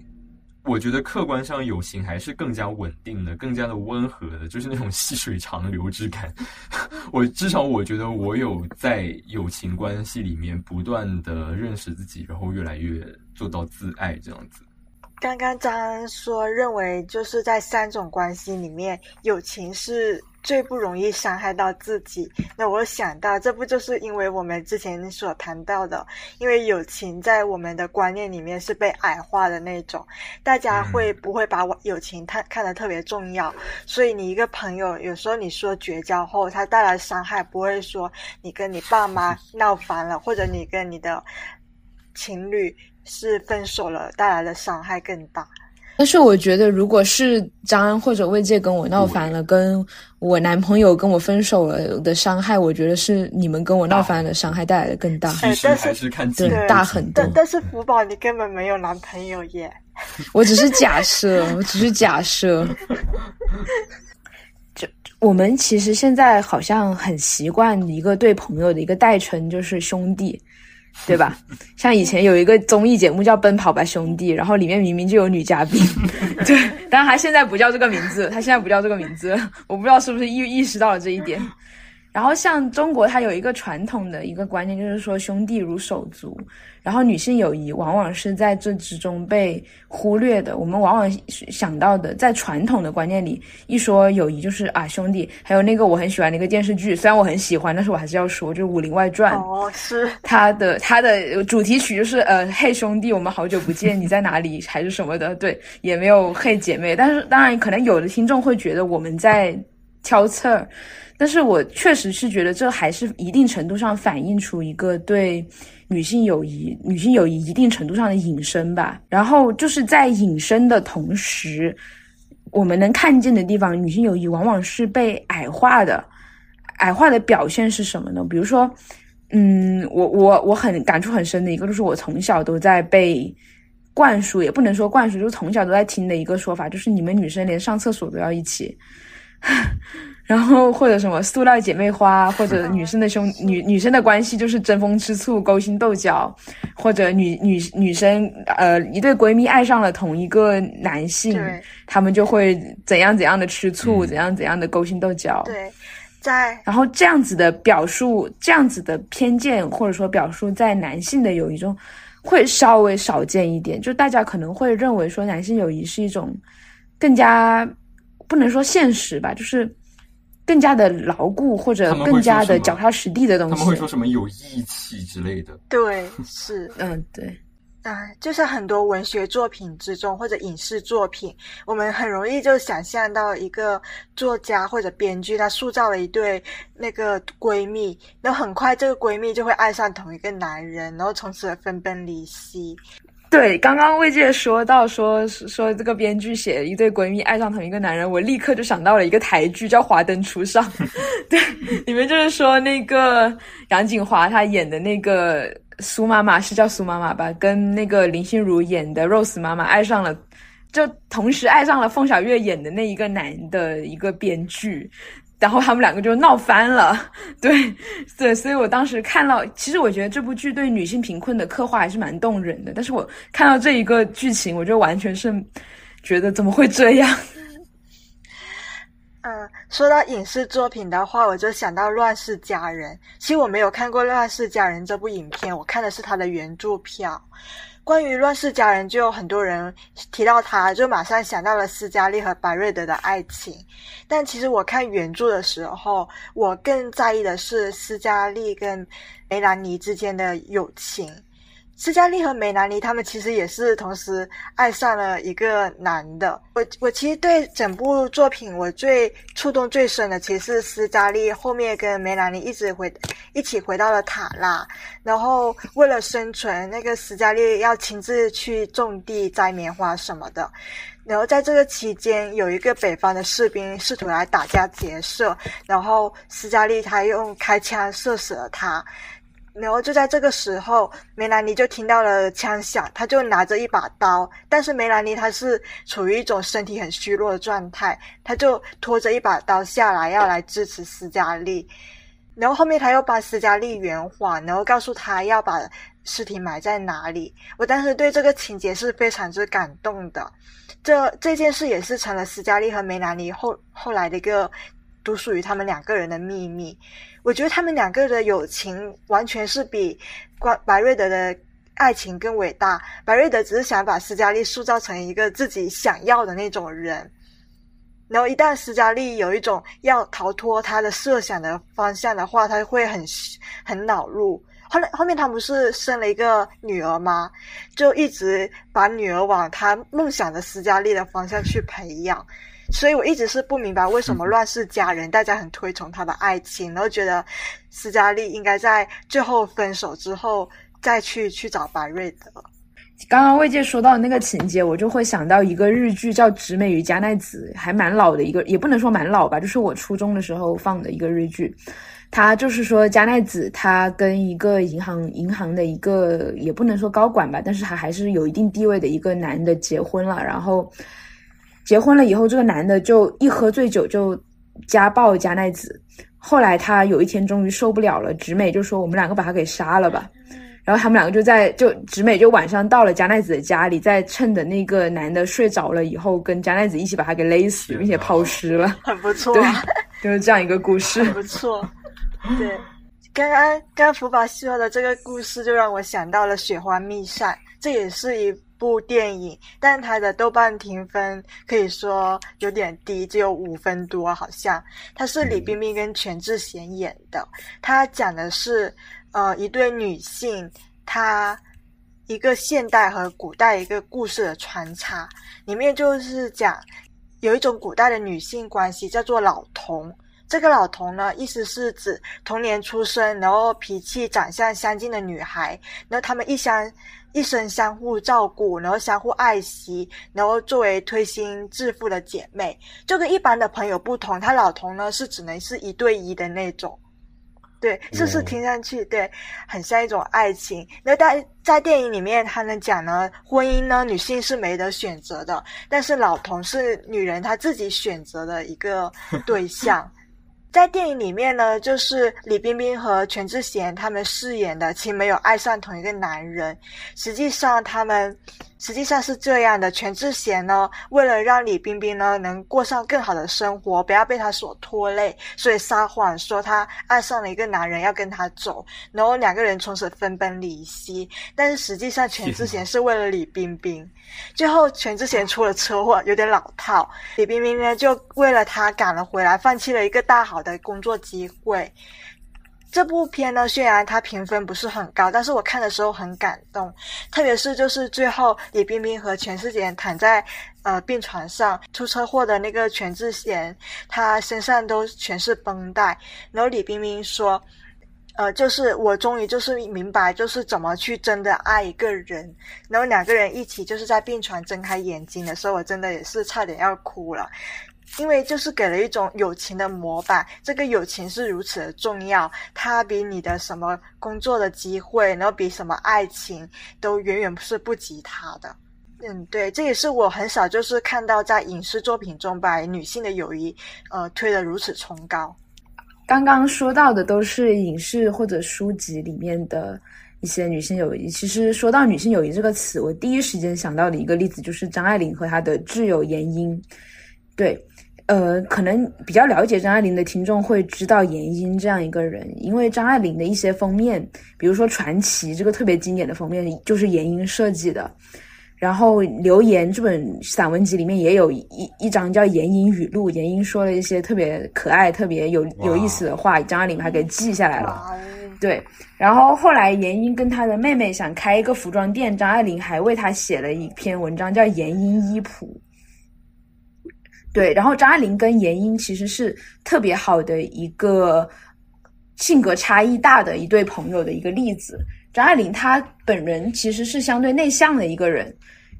我觉得客观上友情还是更加稳定的，更加的温和的，就是那种细水长流之感。[LAUGHS] 我至少我觉得我有在友情关系里面不断的认识自己，然后越来越做到自爱这样子。刚刚张说认为就是在三种关系里面，友情是。最不容易伤害到自己。那我想到，这不就是因为我们之前所谈到的，因为友情在我们的观念里面是被矮化的那种，大家会不会把我友情看看得特别重要？所以你一个朋友，有时候你说绝交后，他带来伤害，不会说你跟你爸妈 [LAUGHS] 闹翻了，或者你跟你的情侣是分手了，带来的伤害更大。但是我觉得，如果是张安或者魏界跟我闹翻了，跟我男朋友跟我分手了的伤害，我觉得是你们跟我闹翻了伤害带来的更大。其实还是看对大很多。但但是福宝，你根本没有男朋友耶！[LAUGHS] 我只是假设，我只是假设。[LAUGHS] 就我们其实现在好像很习惯一个对朋友的一个代称，就是兄弟。对吧？[LAUGHS] 像以前有一个综艺节目叫《奔跑吧兄弟》，然后里面明明就有女嘉宾，[LAUGHS] 对，但他现在不叫这个名字，他现在不叫这个名字，我不知道是不是意意识到了这一点。然后像中国，它有一个传统的一个观念，就是说兄弟如手足。然后女性友谊往往是在这之中被忽略的。我们往往想到的，在传统的观念里，一说友谊就是啊兄弟。还有那个我很喜欢的一个电视剧，虽然我很喜欢，但是我还是要说，就是《武林外传》。[LAUGHS] 哦，是它的它的主题曲就是呃嘿兄弟，我们好久不见，你在哪里？还是什么的？对，也没有嘿姐妹。但是当然，可能有的听众会觉得我们在挑刺儿，但是我确实是觉得这还是一定程度上反映出一个对。女性友谊，女性友谊一定程度上的隐身吧。然后就是在隐身的同时，我们能看见的地方，女性友谊往往是被矮化的。矮化的表现是什么呢？比如说，嗯，我我我很感触很深的一个，就是我从小都在被灌输，也不能说灌输，就是从小都在听的一个说法，就是你们女生连上厕所都要一起。[LAUGHS] 然后或者什么塑料姐妹花，或者女生的兄女女生的关系就是争风吃醋、勾心斗角，或者女女女生呃一对闺蜜爱上了同一个男性，他们就会怎样怎样的吃醋，怎样怎样的勾心斗角。对，在然后这样子的表述，这样子的偏见或者说表述在男性的友谊中会稍微少见一点，就大家可能会认为说男性友谊是一种更加不能说现实吧，就是。更加的牢固，或者更加的脚踏实地的东西。他们会说什么有义气之类的？对，是，嗯，对，啊，就是很多文学作品之中，或者影视作品，我们很容易就想象到一个作家或者编剧，他塑造了一对那个闺蜜，然后很快这个闺蜜就会爱上同一个男人，然后从此分崩离析。对，刚刚魏界说到说说这个编剧写一对闺蜜爱上同一个男人，我立刻就想到了一个台剧叫《华灯初上》，[LAUGHS] 对，里面就是说那个杨锦华她演的那个苏妈妈是叫苏妈妈吧，跟那个林心如演的 Rose 妈妈爱上了，就同时爱上了凤小岳演的那一个男的一个编剧。然后他们两个就闹翻了，对对，所以我当时看到，其实我觉得这部剧对女性贫困的刻画还是蛮动人的。但是我看到这一个剧情，我就完全是觉得怎么会这样？[LAUGHS] 嗯，说到影视作品的话，我就想到《乱世佳人》。其实我没有看过《乱世佳人》这部影片，我看的是它的原著票。关于《乱世佳人》，就有很多人提到他，就马上想到了斯嘉丽和白瑞德的爱情。但其实我看原著的时候，我更在意的是斯嘉丽跟梅兰妮之间的友情。斯嘉丽和梅兰妮他们其实也是同时爱上了一个男的。我我其实对整部作品我最触动最深的，其实是斯嘉丽后面跟梅兰妮一直回一起回到了塔拉，然后为了生存，那个斯嘉丽要亲自去种地摘棉花什么的。然后在这个期间，有一个北方的士兵试图来打家劫舍，然后斯嘉丽他用开枪射死了他。然后就在这个时候，梅兰妮就听到了枪响，她就拿着一把刀，但是梅兰妮她是处于一种身体很虚弱的状态，她就拖着一把刀下来要来支持斯嘉丽。然后后面他又把斯嘉丽圆谎，然后告诉他要把尸体埋在哪里。我当时对这个情节是非常之感动的，这这件事也是成了斯嘉丽和梅兰妮后后来的一个独属于他们两个人的秘密。我觉得他们两个的友情完全是比关白瑞德的爱情更伟大。白瑞德只是想把斯嘉丽塑造成一个自己想要的那种人，然后一旦斯嘉丽有一种要逃脱他的设想的方向的话，他会很很恼怒。后来后面他不是生了一个女儿吗？就一直把女儿往他梦想的斯嘉丽的方向去培养。所以我一直是不明白为什么乱世佳人大家很推崇他的爱情，然后觉得斯嘉丽应该在最后分手之后再去去找白瑞德。刚刚魏界说到那个情节，我就会想到一个日剧叫《直美与加奈子》，还蛮老的一个，也不能说蛮老吧，就是我初中的时候放的一个日剧。他就是说加奈子他跟一个银行银行的一个也不能说高管吧，但是他还是有一定地位的一个男的结婚了，然后。结婚了以后，这个男的就一喝醉酒就家暴加奈子。后来他有一天终于受不了了，直美就说：“我们两个把他给杀了吧。”然后他们两个就在就直美就晚上到了加奈子的家里，在趁着那个男的睡着了以后，跟加奈子一起把他给勒死，并且抛尸了。[LAUGHS] 很不错，对，就是这样一个故事。很不错。对，刚刚刚刚福宝说的这个故事，就让我想到了《雪花秘扇》，这也是一部电影，但它的豆瓣评分可以说有点低，只有五分多，好像。它是李冰冰跟全智贤演的，它讲的是呃一对女性，她一个现代和古代一个故事的穿插，里面就是讲有一种古代的女性关系叫做老童。这个老童呢，意思是指同年出生，然后脾气、长相相近的女孩，然后他们一相一生相互照顾，然后相互爱惜，然后作为推心置腹的姐妹，就跟一般的朋友不同。他老同呢是只能是一对一的那种，对，是不是听上去对，很像一种爱情？那在在电影里面，他们讲呢，婚姻呢，女性是没得选择的，但是老同是女人她自己选择的一个对象。在电影里面呢，就是李冰冰和全智贤他们饰演的，其实没有爱上同一个男人。实际上，他们实际上是这样的：全智贤呢，为了让李冰冰呢能过上更好的生活，不要被他所拖累，所以撒谎说他爱上了一个男人要跟他走，然后两个人从此分崩离析。但是实际上，全智贤是为了李冰冰。最后，全智贤出了车祸，有点老套。李冰冰呢，就为了他赶了回来，放弃了一个大好的工作机会。这部片呢，虽然它评分不是很高，但是我看的时候很感动。特别是就是最后，李冰冰和全智贤躺在呃病床上，出车祸的那个全智贤，他身上都全是绷带。然后李冰冰说。呃，就是我终于就是明白，就是怎么去真的爱一个人，然后两个人一起就是在病床睁开眼睛的时候，我真的也是差点要哭了，因为就是给了一种友情的模板，这个友情是如此的重要，它比你的什么工作的机会，然后比什么爱情都远远不是不及它的。嗯，对，这也是我很少就是看到在影视作品中把女性的友谊，呃，推得如此崇高。刚刚说到的都是影视或者书籍里面的一些女性友谊。其实说到女性友谊这个词，我第一时间想到的一个例子就是张爱玲和她的挚友闫英。对，呃，可能比较了解张爱玲的听众会知道闫英这样一个人，因为张爱玲的一些封面，比如说《传奇》这个特别经典的封面，就是闫英设计的。然后《留言》这本散文集里面也有一一张叫《言英语录》，言英说了一些特别可爱、特别有有意思的话，张爱玲还给记下来了。对，然后后来言英跟她的妹妹想开一个服装店，张爱玲还为她写了一篇文章，叫《言英衣谱》。对，然后张爱玲跟言英其实是特别好的一个性格差异大的一对朋友的一个例子。张爱玲她本人其实是相对内向的一个人，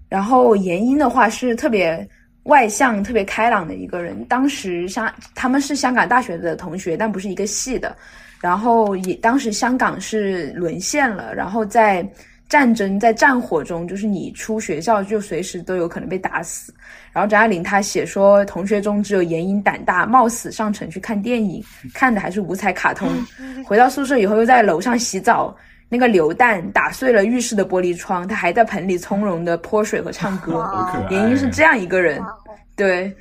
然后闫英的话是特别外向、特别开朗的一个人。当时香他们是香港大学的同学，但不是一个系的。然后也当时香港是沦陷了，然后在战争在战火中，就是你出学校就随时都有可能被打死。然后张爱玲她写说，同学中只有闫英胆大，冒死上城去看电影，看的还是五彩卡通。回到宿舍以后，又在楼上洗澡。那个榴弹打碎了浴室的玻璃窗，她还在盆里从容的泼水和唱歌。严英是这样一个人，对，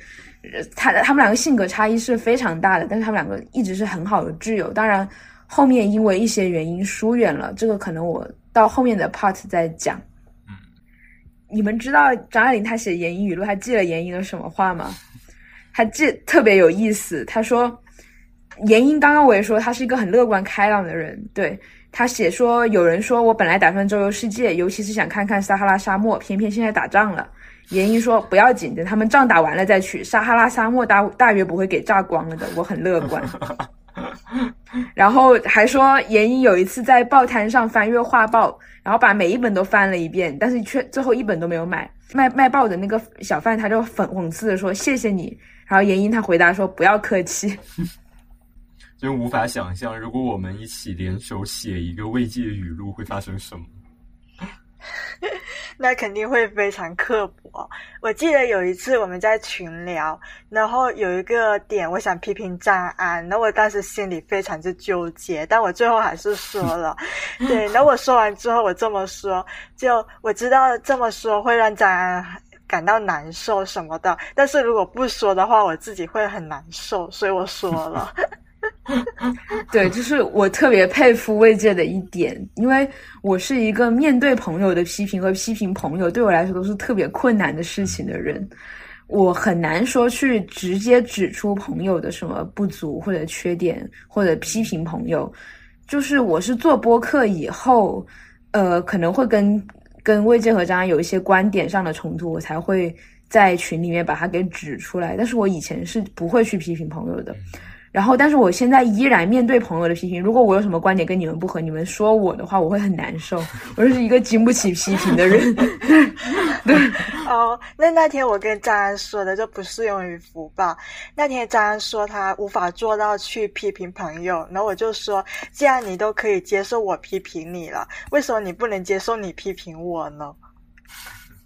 他他们两个性格差异是非常大的，但是他们两个一直是很好的挚友。当然，后面因为一些原因疏远了，这个可能我到后面的 part 再讲。嗯，你们知道张爱玲她写闫英语录，她记了闫英的什么话吗？她记特别有意思，她说，严英刚刚我也说她是一个很乐观开朗的人，对。他写说，有人说我本来打算周游世界，尤其是想看看撒哈拉沙漠，偏偏现在打仗了。严英说不要紧，等他们仗打完了再去。撒哈拉沙漠大大约不会给炸光了的，我很乐观。[LAUGHS] [LAUGHS] 然后还说，闫英有一次在报摊上翻阅画报，然后把每一本都翻了一遍，但是却最后一本都没有买。卖卖报的那个小贩他就讽讽刺的说谢谢你。然后闫英他回答说不要客气。[LAUGHS] 真无法想象，如果我们一起联手写一个慰藉语录，会发生什么？[LAUGHS] 那肯定会非常刻薄。我记得有一次我们在群聊，然后有一个点我想批评张安，那我当时心里非常之纠结，但我最后还是说了。[LAUGHS] 对，那我说完之后，我这么说，就我知道这么说会让张安感到难受什么的，但是如果不说的话，我自己会很难受，所以我说了。[LAUGHS] [LAUGHS] 对，就是我特别佩服魏界的一点，因为我是一个面对朋友的批评和批评朋友对我来说都是特别困难的事情的人，我很难说去直接指出朋友的什么不足或者缺点，或者批评朋友。就是我是做播客以后，呃，可能会跟跟魏界和张安有一些观点上的冲突，我才会在群里面把它给指出来。但是我以前是不会去批评朋友的。然后，但是我现在依然面对朋友的批评。如果我有什么观点跟你们不合，你们说我的话，我会很难受。我就是一个经不起批评的人。对。[LAUGHS] 哦，那那天我跟张安说的就不适用于福报。那天张安说他无法做到去批评朋友，然后我就说，既然你都可以接受我批评你了，为什么你不能接受你批评我呢？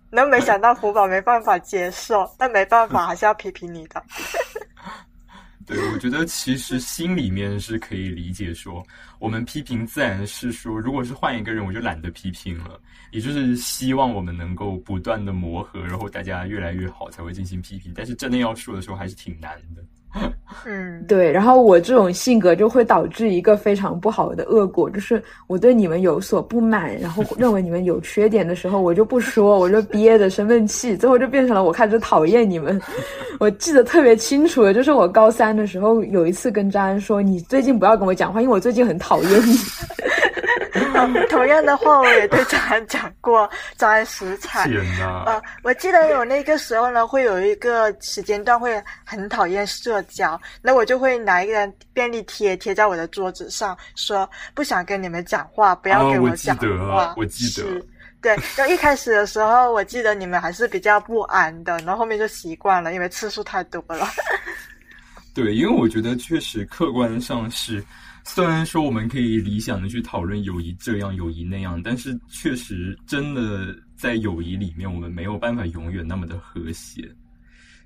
那没想到福宝没办法接受，但没办法，还是要批评你的。对，我觉得其实心里面是可以理解，说我们批评自然是说，如果是换一个人，我就懒得批评了，也就是希望我们能够不断的磨合，然后大家越来越好才会进行批评。但是真的要说的时候，还是挺难的。[LAUGHS] 嗯，对，然后我这种性格就会导致一个非常不好的恶果，就是我对你们有所不满，然后 [LAUGHS] 认为你们有缺点的时候，我就不说，我就憋着生闷气，最后就变成了我开始讨厌你们。[LAUGHS] 我记得特别清楚的，就是我高三的时候有一次跟张安说：“你最近不要跟我讲话，因为我最近很讨厌你。”同样的话，我也对张安讲过，张安食材。天哪！呃，我记得有那个时候呢，会有一个时间段会很讨厌社交，那我就会拿一个便利贴贴在我的桌子上，说不想跟你们讲话，不要给我讲话。我记得，对。然后一开始的时候，我记得你们还是比较不安的，然后后面就习惯了，因为次数太多了。[LAUGHS] 对，因为我觉得确实客观上是。虽然说我们可以理想的去讨论友谊这样友谊那样，但是确实真的在友谊里面，我们没有办法永远那么的和谐。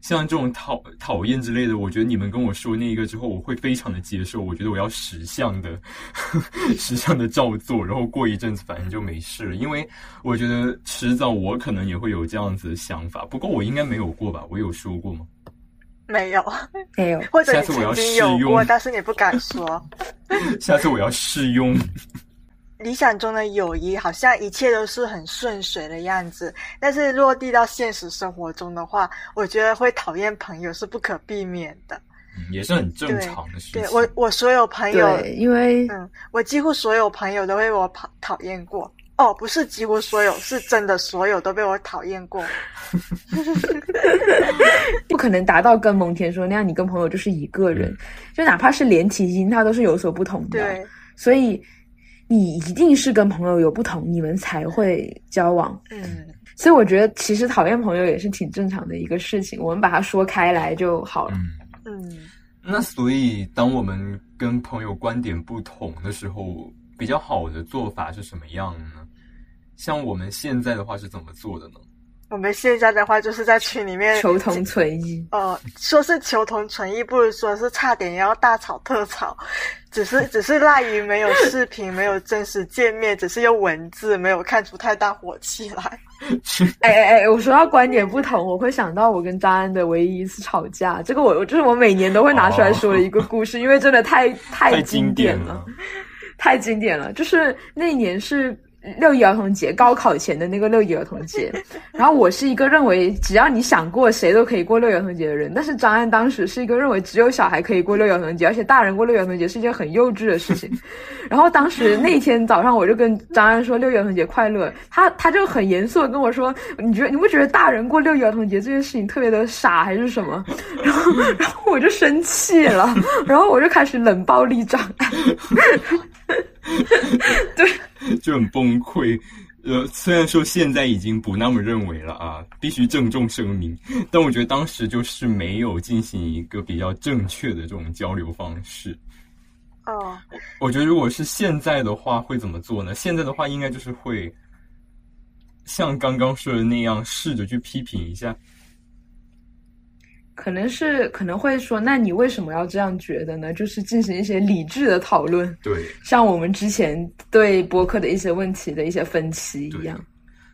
像这种讨讨厌之类的，我觉得你们跟我说那个之后，我会非常的接受。我觉得我要识相的，[LAUGHS] 识相的照做，然后过一阵子反正就没事了。因为我觉得迟早我可能也会有这样子的想法，不过我应该没有过吧？我有说过吗？没有，没有。[LAUGHS] 或者你曾经有过，但是你不敢说。[LAUGHS] 下次我要试用。理想中的友谊好像一切都是很顺水的样子，但是落地到现实生活中的话，我觉得会讨厌朋友是不可避免的。嗯，也是很正常的事情。对我，我所有朋友，因为嗯，我几乎所有朋友都被我讨讨厌过。哦，不是几乎所有，是真的所有都被我讨厌过。[LAUGHS] 不可能达到跟蒙恬说那样，你跟朋友就是一个人，就哪怕是连体婴，他都是有所不同的。对，所以你一定是跟朋友有不同，你们才会交往。嗯，所以我觉得其实讨厌朋友也是挺正常的一个事情，我们把它说开来就好了。嗯，那所以当我们跟朋友观点不同的时候，比较好的做法是什么样呢？像我们现在的话是怎么做的呢？我们现在的话就是在群里面求同存异。哦，说是求同存异，不如说是差点要大吵特吵。只是只是赖于没有视频，没有真实见面，只是用文字，没有看出太大火气来。[LAUGHS] 哎哎哎，我说到观点不同，我会想到我跟张安的唯一一次吵架。这个我我就是我每年都会拿出来说的一个故事，因为真的太太经典了，太经典了。就是那年是。六一儿童节，高考前的那个六一儿童节，[LAUGHS] 然后我是一个认为只要你想过谁都可以过六一儿童节的人，但是张安当时是一个认为只有小孩可以过六一儿童节，而且大人过六一儿童节是一件很幼稚的事情。[LAUGHS] 然后当时那天早上我就跟张安说六一儿童节快乐，他他就很严肃的跟我说，你觉得你不觉得大人过六一儿童节这件事情特别的傻还是什么？[LAUGHS] 然后然后我就生气了，然后我就开始冷暴力张安。[LAUGHS] 对。就很崩溃，呃，虽然说现在已经不那么认为了啊，必须郑重声明，但我觉得当时就是没有进行一个比较正确的这种交流方式。哦，我觉得如果是现在的话，会怎么做呢？现在的话，应该就是会像刚刚说的那样，试着去批评一下。可能是可能会说，那你为什么要这样觉得呢？就是进行一些理智的讨论。对，像我们之前对播客的一些问题的一些分歧一样。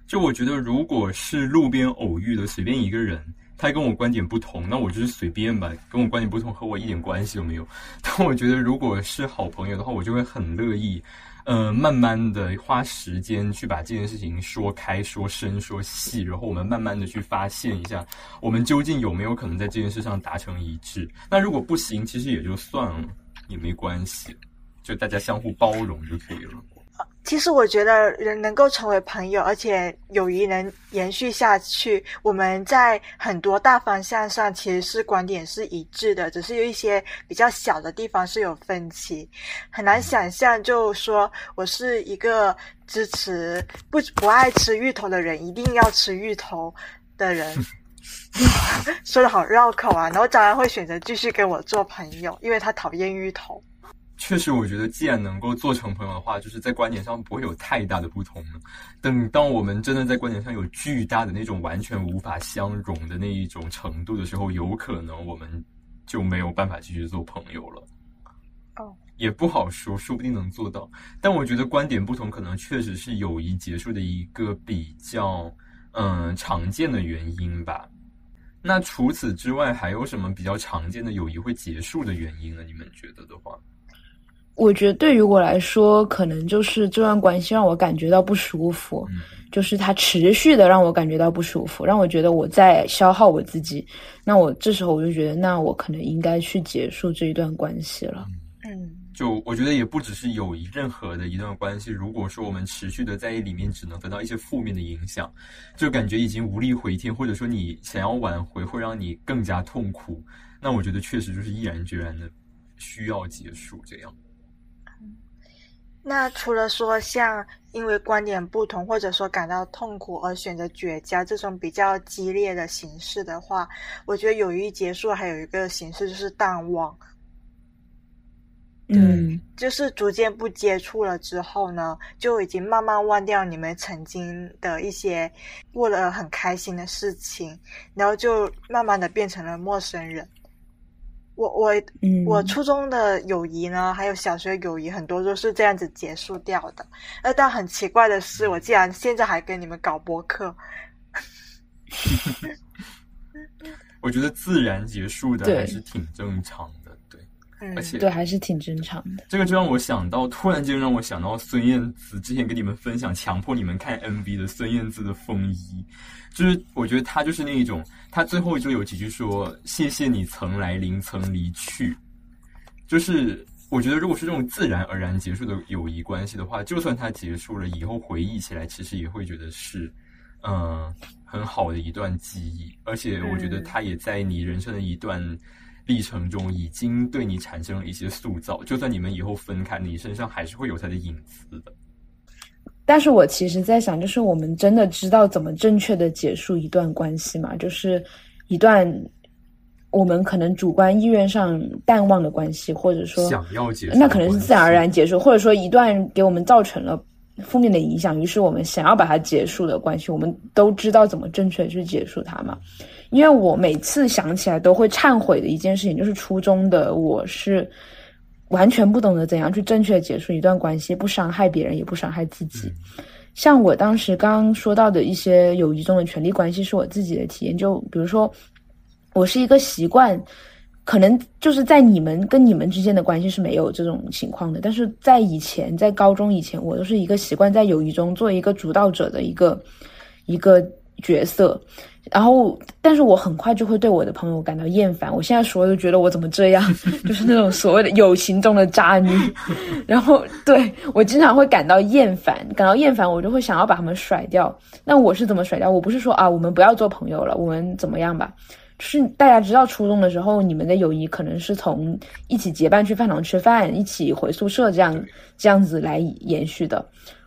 就我觉得，如果是路边偶遇的随便一个人，他跟我观点不同，那我就是随便吧，跟我观点不同和我一点关系都没有。[LAUGHS] 但我觉得如果是好朋友的话，我就会很乐意，呃，慢慢的花时间去把这件事情说开、说深、说细，然后我们慢慢的去发现一下，我们究竟有没有可能在这件事上达成一致。那如果不行，其实也就算了，也没关系，就大家相互包容就可以了。其实我觉得人能够成为朋友，而且友谊能延续下去，我们在很多大方向上其实是观点是一致的，只是有一些比较小的地方是有分歧。很难想象，就说我是一个支持不不爱吃芋头的人，一定要吃芋头的人，[LAUGHS] 说的好绕口啊。然后张然会选择继续跟我做朋友，因为他讨厌芋头。确实，我觉得既然能够做成朋友的话，就是在观点上不会有太大的不同了。等到我们真的在观点上有巨大的那种完全无法相容的那一种程度的时候，有可能我们就没有办法继续做朋友了。哦，[LAUGHS] 也不好说，说不定能做到。但我觉得观点不同，可能确实是友谊结束的一个比较嗯常见的原因吧。那除此之外，还有什么比较常见的友谊会结束的原因呢？你们觉得的话？我觉得对于我来说，可能就是这段关系让我感觉到不舒服，就是它持续的让我感觉到不舒服，让我觉得我在消耗我自己。那我这时候我就觉得，那我可能应该去结束这一段关系了。嗯，就我觉得也不只是友谊，任何的一段关系，如果说我们持续的在里面只能得到一些负面的影响，就感觉已经无力回天，或者说你想要挽回会让你更加痛苦，那我觉得确实就是毅然决然的需要结束这样。那除了说像因为观点不同，或者说感到痛苦而选择绝交这种比较激烈的形式的话，我觉得友谊结束还有一个形式就是淡忘。嗯，就是逐渐不接触了之后呢，就已经慢慢忘掉你们曾经的一些过了很开心的事情，然后就慢慢的变成了陌生人。我我我初中的友谊呢，还有小学友谊，很多都是这样子结束掉的。呃，但很奇怪的是，我竟然现在还跟你们搞博客。我觉得自然结束的还是挺正常的，对，而且对还是挺正常的。这个就让我想到，突然间让我想到孙燕姿之前跟你们分享，强迫你们看 MV 的孙燕姿的风衣。就是我觉得她就是那一种，她最后就有几句说：“谢谢你曾来临，曾离去。”就是我觉得，如果是这种自然而然结束的友谊关系的话，就算它结束了，以后回忆起来，其实也会觉得是嗯很好的一段记忆。而且我觉得他也在你人生的一段历程中，已经对你产生了一些塑造。就算你们以后分开，你身上还是会有他的影子的。但是我其实在想，就是我们真的知道怎么正确的结束一段关系吗？就是一段我们可能主观意愿上淡忘的关系，或者说想要结束，那可能是自然而然结束，或者说一段给我们造成了负面的影响，于是我们想要把它结束的关系，我们都知道怎么正确去结束它嘛？因为我每次想起来都会忏悔的一件事情，就是初中的我是。完全不懂得怎样去正确结束一段关系，不伤害别人，也不伤害自己。像我当时刚刚说到的一些友谊中的权利关系，是我自己的体验。就比如说，我是一个习惯，可能就是在你们跟你们之间的关系是没有这种情况的，但是在以前，在高中以前，我都是一个习惯在友谊中做一个主导者的一个一个角色。然后，但是我很快就会对我的朋友感到厌烦。我现在所有都觉得我怎么这样，[LAUGHS] 就是那种所谓的友情中的渣女。[LAUGHS] 然后，对我经常会感到厌烦，感到厌烦，我就会想要把他们甩掉。那我是怎么甩掉？我不是说啊，我们不要做朋友了，我们怎么样吧？就是大家知道，初中的时候，你们的友谊可能是从一起结伴去饭堂吃饭，一起回宿舍这样这样子来延续的。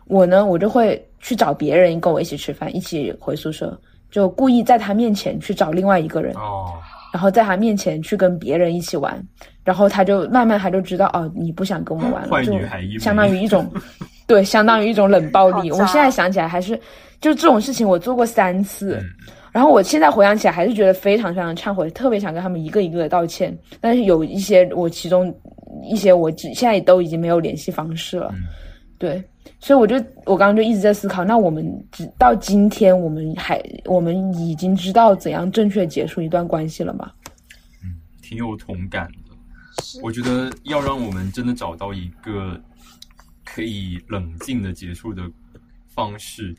我呢，我就会去找别人跟我一起吃饭，一起回宿舍。就故意在他面前去找另外一个人，然后在他面前去跟别人一起玩，然后他就慢慢他就知道哦，你不想跟我玩了，就相当于一种，[LAUGHS] 对，相当于一种冷暴力。我现在想起来还是，就这种事情我做过三次，然后我现在回想起来还是觉得非常非常忏悔，特别想跟他们一个一个的道歉。但是有一些我其中一些我现在都已经没有联系方式了。对，所以我就我刚刚就一直在思考，那我们直到今天，我们还我们已经知道怎样正确结束一段关系了吗？嗯，挺有同感的。我觉得要让我们真的找到一个可以冷静的结束的方式。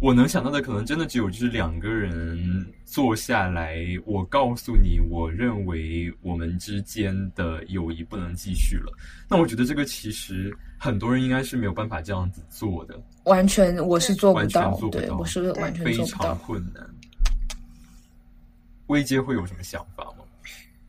我能想到的可能真的只有就是两个人坐下来，我告诉你，我认为我们之间的友谊不能继续了。那我觉得这个其实很多人应该是没有办法这样子做的，完全我是做不完全到，做不到对我是完全非做不到常。困难。微接会有什么想法吗？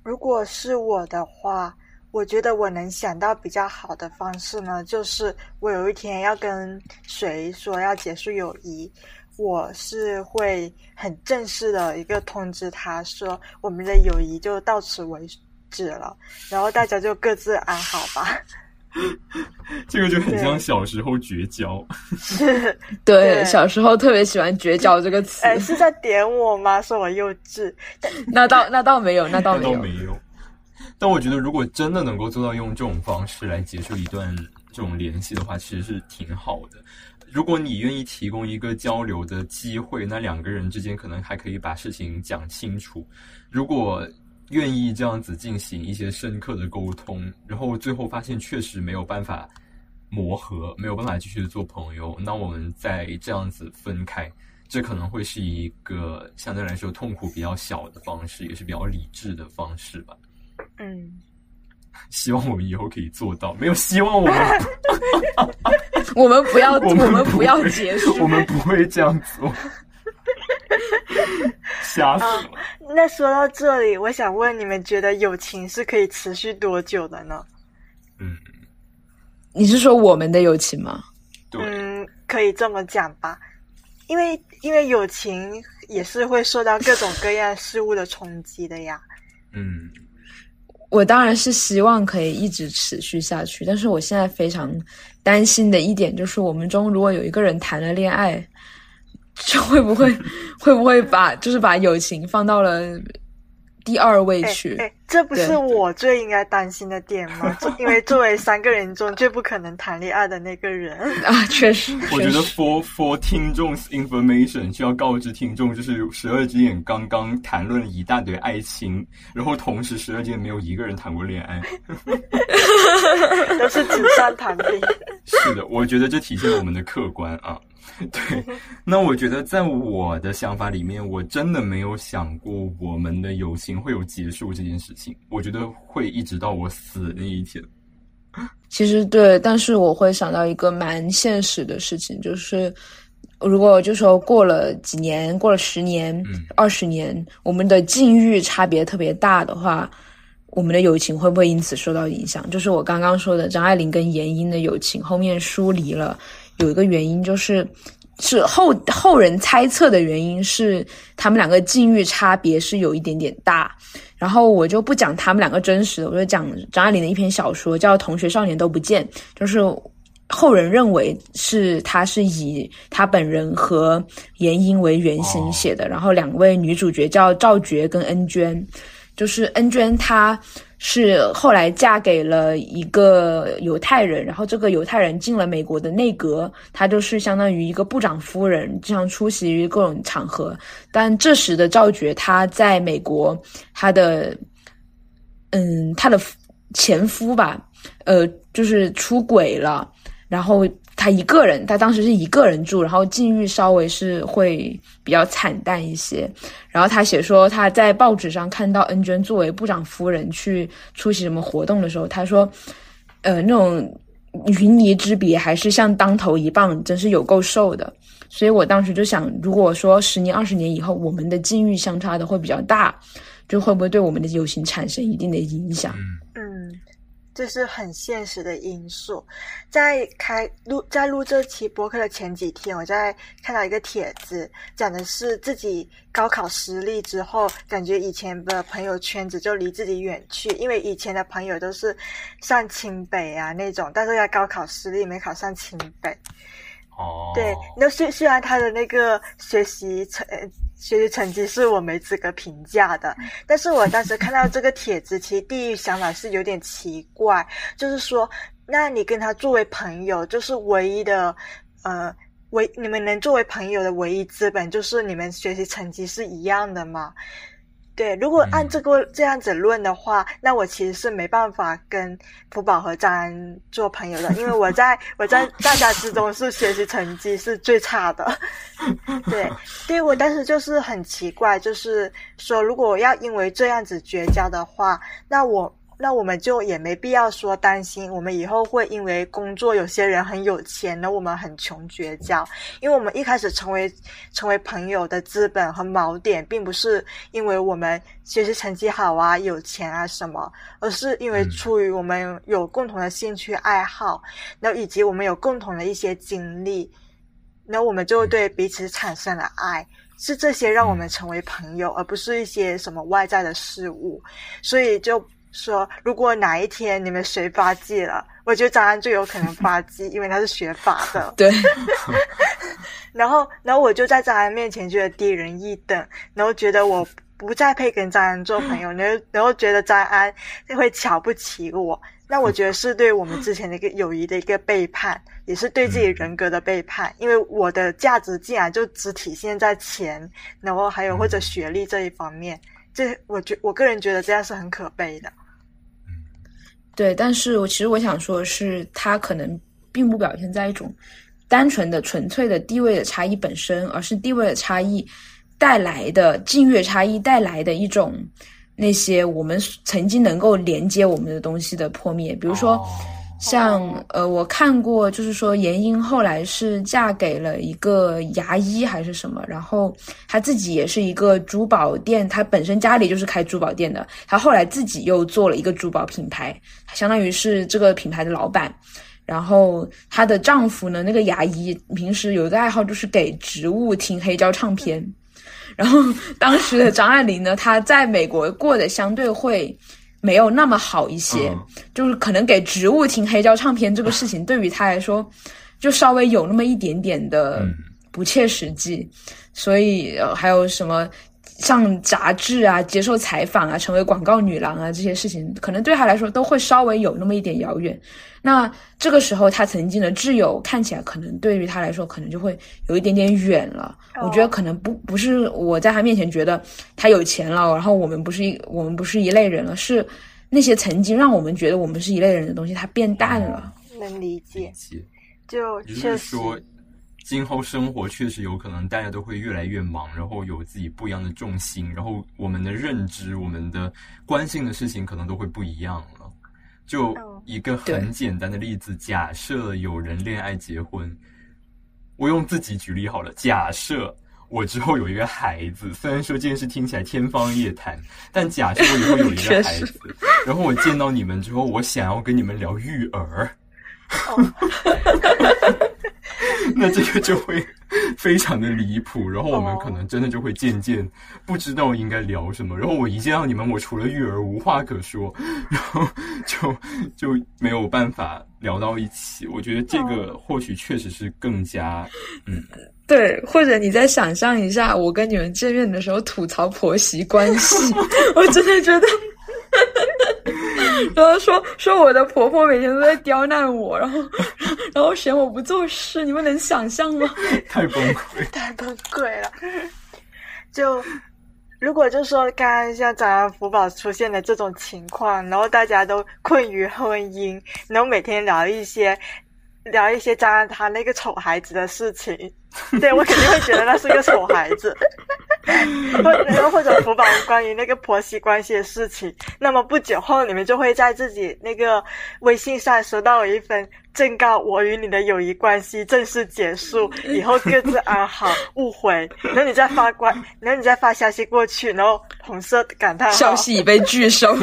如果是我的话，我觉得我能想到比较好的方式呢，就是我有一天要跟谁说要结束友谊，我是会很正式的一个通知他说，我们的友谊就到此为止了，然后大家就各自安好吧。[LAUGHS] 这个就很像小时候绝交。[LAUGHS] 是，对，对小时候特别喜欢“绝交”这个词，哎，是在点我吗？说我幼稚？那倒那倒没有，那倒那没有。倒没有。但我觉得，如果真的能够做到用这种方式来结束一段这种联系的话，其实是挺好的。如果你愿意提供一个交流的机会，那两个人之间可能还可以把事情讲清楚。如果愿意这样子进行一些深刻的沟通，然后最后发现确实没有办法磨合，没有办法继续做朋友，那我们再这样子分开，这可能会是一个相对来说痛苦比较小的方式，也是比较理智的方式吧。嗯，希望我们以后可以做到，没有希望我们 [LAUGHS] 我们不要，我我们们不要结束。我们不会这样做，吓死了。那说到这里，我想问你们，觉得友情是可以持续多久的呢？嗯，你是说我们的友情吗？对，嗯，可以这么讲吧，因为因为友情也是会受到各种各样事物的冲击的呀。嗯，我当然是希望可以一直持续下去，但是我现在非常担心的一点就是，我们中如果有一个人谈了恋爱，就会不会 [LAUGHS] 会不会把就是把友情放到了第二位哎去？哎，这不是我最应该担心的点吗？因为作为三个人中最不可能谈恋爱的那个人，[LAUGHS] 啊，确实，[LAUGHS] 我觉得 for for 听众 information 需要告知听众，就是十二只眼刚刚谈论了一大堆爱情，然后同时十二只眼没有一个人谈过恋爱。[LAUGHS] 都是纸上谈兵。是的，我觉得这体现了我们的客观啊。[LAUGHS] 对，那我觉得在我的想法里面，我真的没有想过我们的友情会有结束这件事情。我觉得会一直到我死的那一天。[LAUGHS] 其实对，但是我会想到一个蛮现实的事情，就是如果就说过了几年，过了十年、嗯二十年，我们的境遇差别特别大的话，我们的友情会不会因此受到影响？就是我刚刚说的张爱玲跟严英的友情后面疏离了，有一个原因就是。是后后人猜测的原因是他们两个境遇差别是有一点点大，然后我就不讲他们两个真实的，我就讲张爱玲的一篇小说叫《同学少年都不见》，就是后人认为是他是以他本人和严英为原型写的，然后两位女主角叫赵觉跟恩娟，就是恩娟她是后来嫁给了一个犹太人，然后这个犹太人进了美国的内阁，她就是相当于一个部长夫人，经常出席于各种场合。但这时的赵觉他在美国，她的嗯，她的前夫吧，呃，就是出轨了，然后他一个人，他当时是一个人住，然后境遇稍微是会比较惨淡一些。然后他写说，他在报纸上看到恩娟作为部长夫人去出席什么活动的时候，他说，呃，那种云泥之别还是像当头一棒，真是有够受的。所以我当时就想，如果说十年、二十年以后，我们的境遇相差的会比较大，就会不会对我们的友情产生一定的影响？嗯，这是很现实的因素。在开录在录这期播客的前几天，我在看到一个帖子，讲的是自己高考失利之后，感觉以前的朋友圈子就离自己远去，因为以前的朋友都是上清北啊那种，但是他高考失利没考上清北。哦，对，那虽虽然他的那个学习成呃学习成绩是我没资格评价的，但是我当时看到这个帖子，其实第一想法是有点奇怪，就是说那你跟他作为朋友，就是唯一的，呃，唯你们能作为朋友的唯一资本，就是你们学习成绩是一样的嘛？对，如果按这个这样子论的话，那我其实是没办法跟福宝和张安做朋友的，因为我在我在 [LAUGHS] 大家之中是学习成绩是最差的。[LAUGHS] 对，对我，当时就是很奇怪，就是说，如果要因为这样子绝交的话，那我。那我们就也没必要说担心，我们以后会因为工作有些人很有钱，那我们很穷绝交。因为我们一开始成为成为朋友的资本和锚点，并不是因为我们学习成绩好啊、有钱啊什么，而是因为出于我们有共同的兴趣爱好，那以及我们有共同的一些经历，那我们就对彼此产生了爱，是这些让我们成为朋友，而不是一些什么外在的事物，所以就。说，如果哪一天你们谁发迹了，我觉得张安最有可能发迹，因为他是学法的。[LAUGHS] 对。[LAUGHS] 然后，然后我就在张安面前觉得低人一等，然后觉得我不再配跟张安做朋友，然后，然后觉得张安会瞧不起我。那我觉得是对我们之前的一个友谊的一个背叛，也是对自己人格的背叛，因为我的价值竟然就只体现在钱，然后还有或者学历这一方面。这，我觉我个人觉得这样是很可悲的。对，但是我其实我想说的是，它可能并不表现在一种单纯的、纯粹的地位的差异本身，而是地位的差异带来的境遇差异带来的一种那些我们曾经能够连接我们的东西的破灭，比如说。像呃，我看过，就是说严英后来是嫁给了一个牙医还是什么，然后她自己也是一个珠宝店，她本身家里就是开珠宝店的，她后来自己又做了一个珠宝品牌，相当于是这个品牌的老板。然后她的丈夫呢，那个牙医平时有一个爱好就是给植物听黑胶唱片，然后当时的张爱玲呢，她在美国过得相对会。没有那么好一些，就是可能给植物听黑胶唱片这个事情，对于他来说，就稍微有那么一点点的不切实际。所以还有什么上杂志啊、接受采访啊、成为广告女郎啊这些事情，可能对他来说都会稍微有那么一点遥远。那这个时候，他曾经的挚友看起来可能对于他来说，可能就会有一点点远了。我觉得可能不不是我在他面前觉得他有钱了，然后我们不是一我们不是一类人了，是那些曾经让我们觉得我们是一类人的东西，它变淡了。能理解，就就是说，今后生活确实有可能大家都会越来越忙，然后有自己不一样的重心，然后我们的认知、我们的关心的事情可能都会不一样了。就一个很简单的例子，假设有人恋爱结婚。我用自己举例好了。假设我之后有一个孩子，虽然说这件事听起来天方夜谭，但假设我以后有一个孩子，然后我见到你们之后，我想要跟你们聊育儿，[LAUGHS] [LAUGHS] 那这个就会非常的离谱。然后我们可能真的就会渐渐不知道应该聊什么。然后我一见到你们，我除了育儿无话可说，然后就就没有办法。聊到一起，我觉得这个或许确实是更加，嗯，对。或者你再想象一下，我跟你们见面的时候吐槽婆媳关系，[LAUGHS] 我真的觉得，[LAUGHS] 然后说说我的婆婆每天都在刁难我，然后然后嫌我不做事，你们能想象吗？[LAUGHS] 太崩溃，太崩溃了，就。如果就说刚刚像早安福宝出现的这种情况，然后大家都困于婚姻，然后每天聊一些聊一些张安他那个丑孩子的事情，[LAUGHS] 对我肯定会觉得那是个丑孩子。或然后或者福宝关于那个婆媳关系的事情，那么不久后你们就会在自己那个微信上收到一份正告我与你的友谊关系正式结束，以后各自安好，勿回。然后你再发关，然后你再发消息过去，然后红色感叹号，消息已被拒收。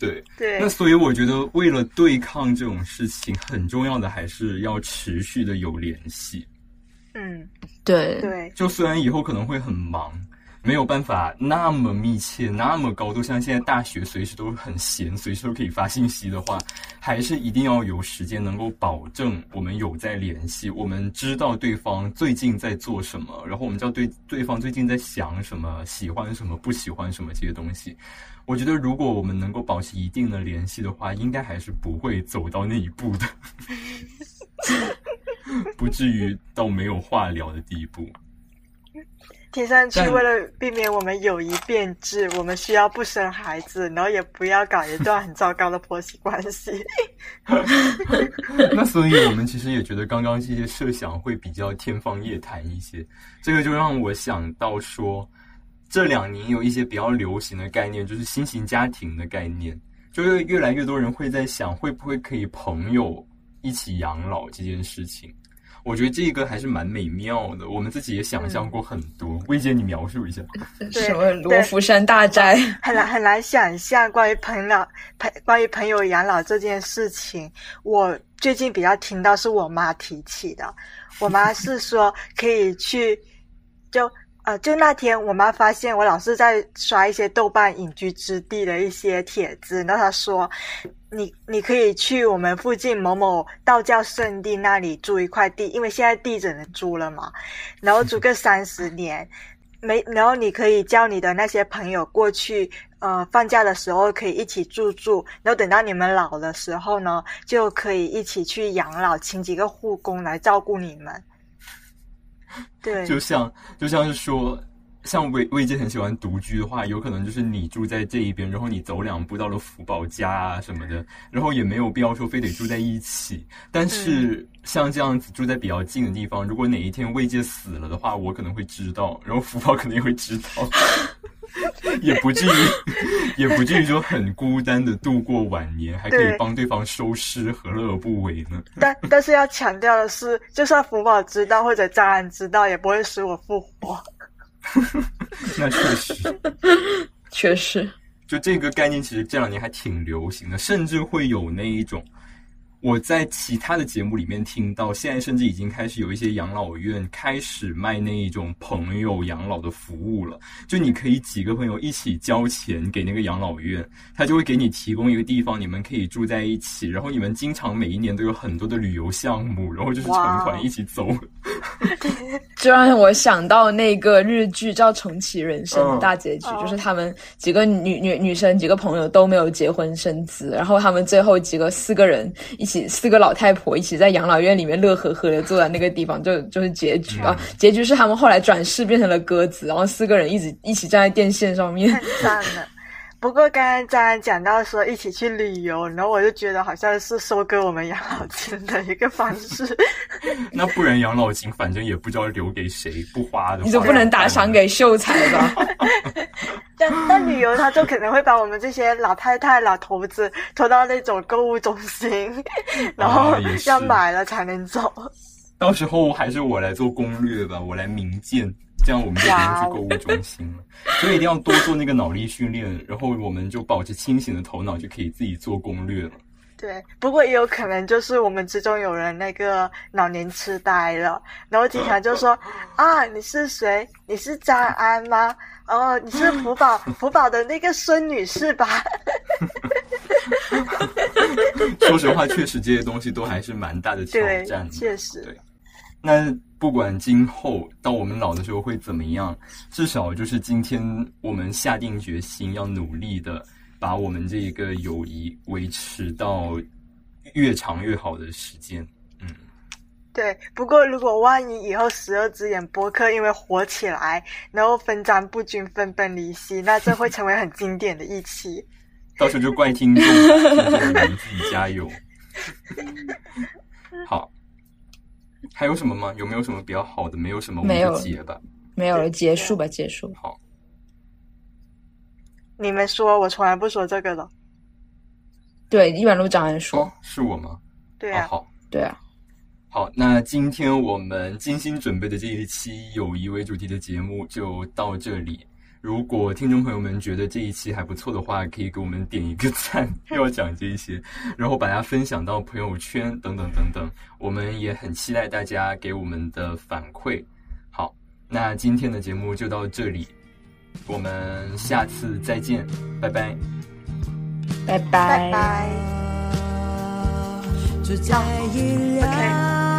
对。对，那所以我觉得为了对抗这种事情，很重要的还是要持续的有联系。嗯，对。对，就虽然以后可能会很忙，没有办法那么密切、那么高度，像现在大学随时都很闲，随时都可以发信息的话，还是一定要有时间能够保证我们有在联系，我们知道对方最近在做什么，然后我们知道对对方最近在想什么、喜欢什么、不喜欢什么这些东西。我觉得，如果我们能够保持一定的联系的话，应该还是不会走到那一步的，不至于到没有话聊的地步。听上去，为了避免我们友谊变质，我们需要不生孩子，然后也不要搞一段很糟糕的婆媳关系。[LAUGHS] 那所以，我们其实也觉得刚刚这些设想会比较天方夜谭一些。这个就让我想到说，这两年有一些比较流行的概念，就是新型家庭的概念，就是越来越多人会在想，会不会可以朋友一起养老这件事情。我觉得这个还是蛮美妙的，我们自己也想象过很多。魏姐，你描述一下。[LAUGHS] 对什么罗浮山大斋？很难很难想象关于朋友朋关于朋友养老这件事情，我最近比较听到是我妈提起的。我妈是说可以去，就就那天我妈发现我老是在刷一些豆瓣隐居之地的一些帖子，然后她说。你你可以去我们附近某某道教圣地那里租一块地，因为现在地只能租了嘛，然后租个三十年，没，然后你可以叫你的那些朋友过去，呃，放假的时候可以一起住住，然后等到你们老的时候呢，就可以一起去养老，请几个护工来照顾你们。[LAUGHS] 对，就像就像是说，像魏魏姐很喜欢独居的话，有可能就是你住在这一边，然后你走两步到了福宝家啊什么的，然后也没有必要说非得住在一起。但是像这样子住在比较近的地方，如果哪一天魏姐死了的话，我可能会知道，然后福宝肯定会知道，[LAUGHS] 也不至于也不至于说很孤单的度过晚年，还可以帮对方收尸，何乐而不为呢？但但是要强调的是，就算福宝知道或者渣男知道，也不会使我复活。[LAUGHS] 那确实。[LAUGHS] 确实，就这个概念，其实这两年还挺流行的，甚至会有那一种，我在其他的节目里面听到，现在甚至已经开始有一些养老院开始卖那一种朋友养老的服务了。就你可以几个朋友一起交钱给那个养老院，他就会给你提供一个地方，你们可以住在一起，然后你们经常每一年都有很多的旅游项目，然后就是成团一起走。[LAUGHS] 就让我想到那个日剧叫《重启人生》嗯的大结局，哦就是他们几个女女女生几个朋友都没有结婚生子，然后他们最后几个四个人一起四个老太婆一起在养老院里面乐呵呵的坐在那个地方，就就是结局啊。结局是他们后来转世变成了鸽子，然后四个人一直一起站在电线上面。太赞了。不过刚刚张安讲到说一起去旅游，然后我就觉得好像是收割我们养老金的一个方式。[LAUGHS] 那不然养老金反正也不知道留给谁，不花的话，你就不能打赏给秀才吧？[LAUGHS] 但但旅游他就可能会把我们这些老太太、老头子拖到那种购物中心，然后要买了才能走。到时候还是我来做攻略吧，我来明鉴，这样我们就不用去购物中心了。[LAUGHS] 所以一定要多做那个脑力训练，然后我们就保持清醒的头脑，就可以自己做攻略了。对，不过也有可能就是我们之中有人那个老年痴呆了，然后经常就说啊，你是谁？你是张安吗？哦，你是福宝 [LAUGHS] 福宝的那个孙女士吧？[LAUGHS] 说实话，确实这些东西都还是蛮大的挑对战，的。确实对。那不管今后到我们老的时候会怎么样，至少就是今天我们下定决心要努力的把我们这一个友谊维持到越长越好的时间。嗯，对，不过如果万一以后十二只眼播客因为火起来，然后分赃不均、分崩离析，那这会成为很经典的一期。到时候就怪听众，听众们自己加油。[LAUGHS] 好，还有什么吗？有没有什么比较好的？没有什么，我们没有结吧。没有了，结束吧，结束。好，你们说，我从来不说这个的。对，一般都张安说。哦，是我吗？对啊，哦、好。对啊，好，那今天我们精心准备的这一期友谊为主题的节目就到这里。如果听众朋友们觉得这一期还不错的话，可以给我们点一个赞，又 [LAUGHS] 要讲这些，然后把它分享到朋友圈等等等等。我们也很期待大家给我们的反馈。好，那今天的节目就到这里，我们下次再见，拜拜。拜拜拜。就在一辆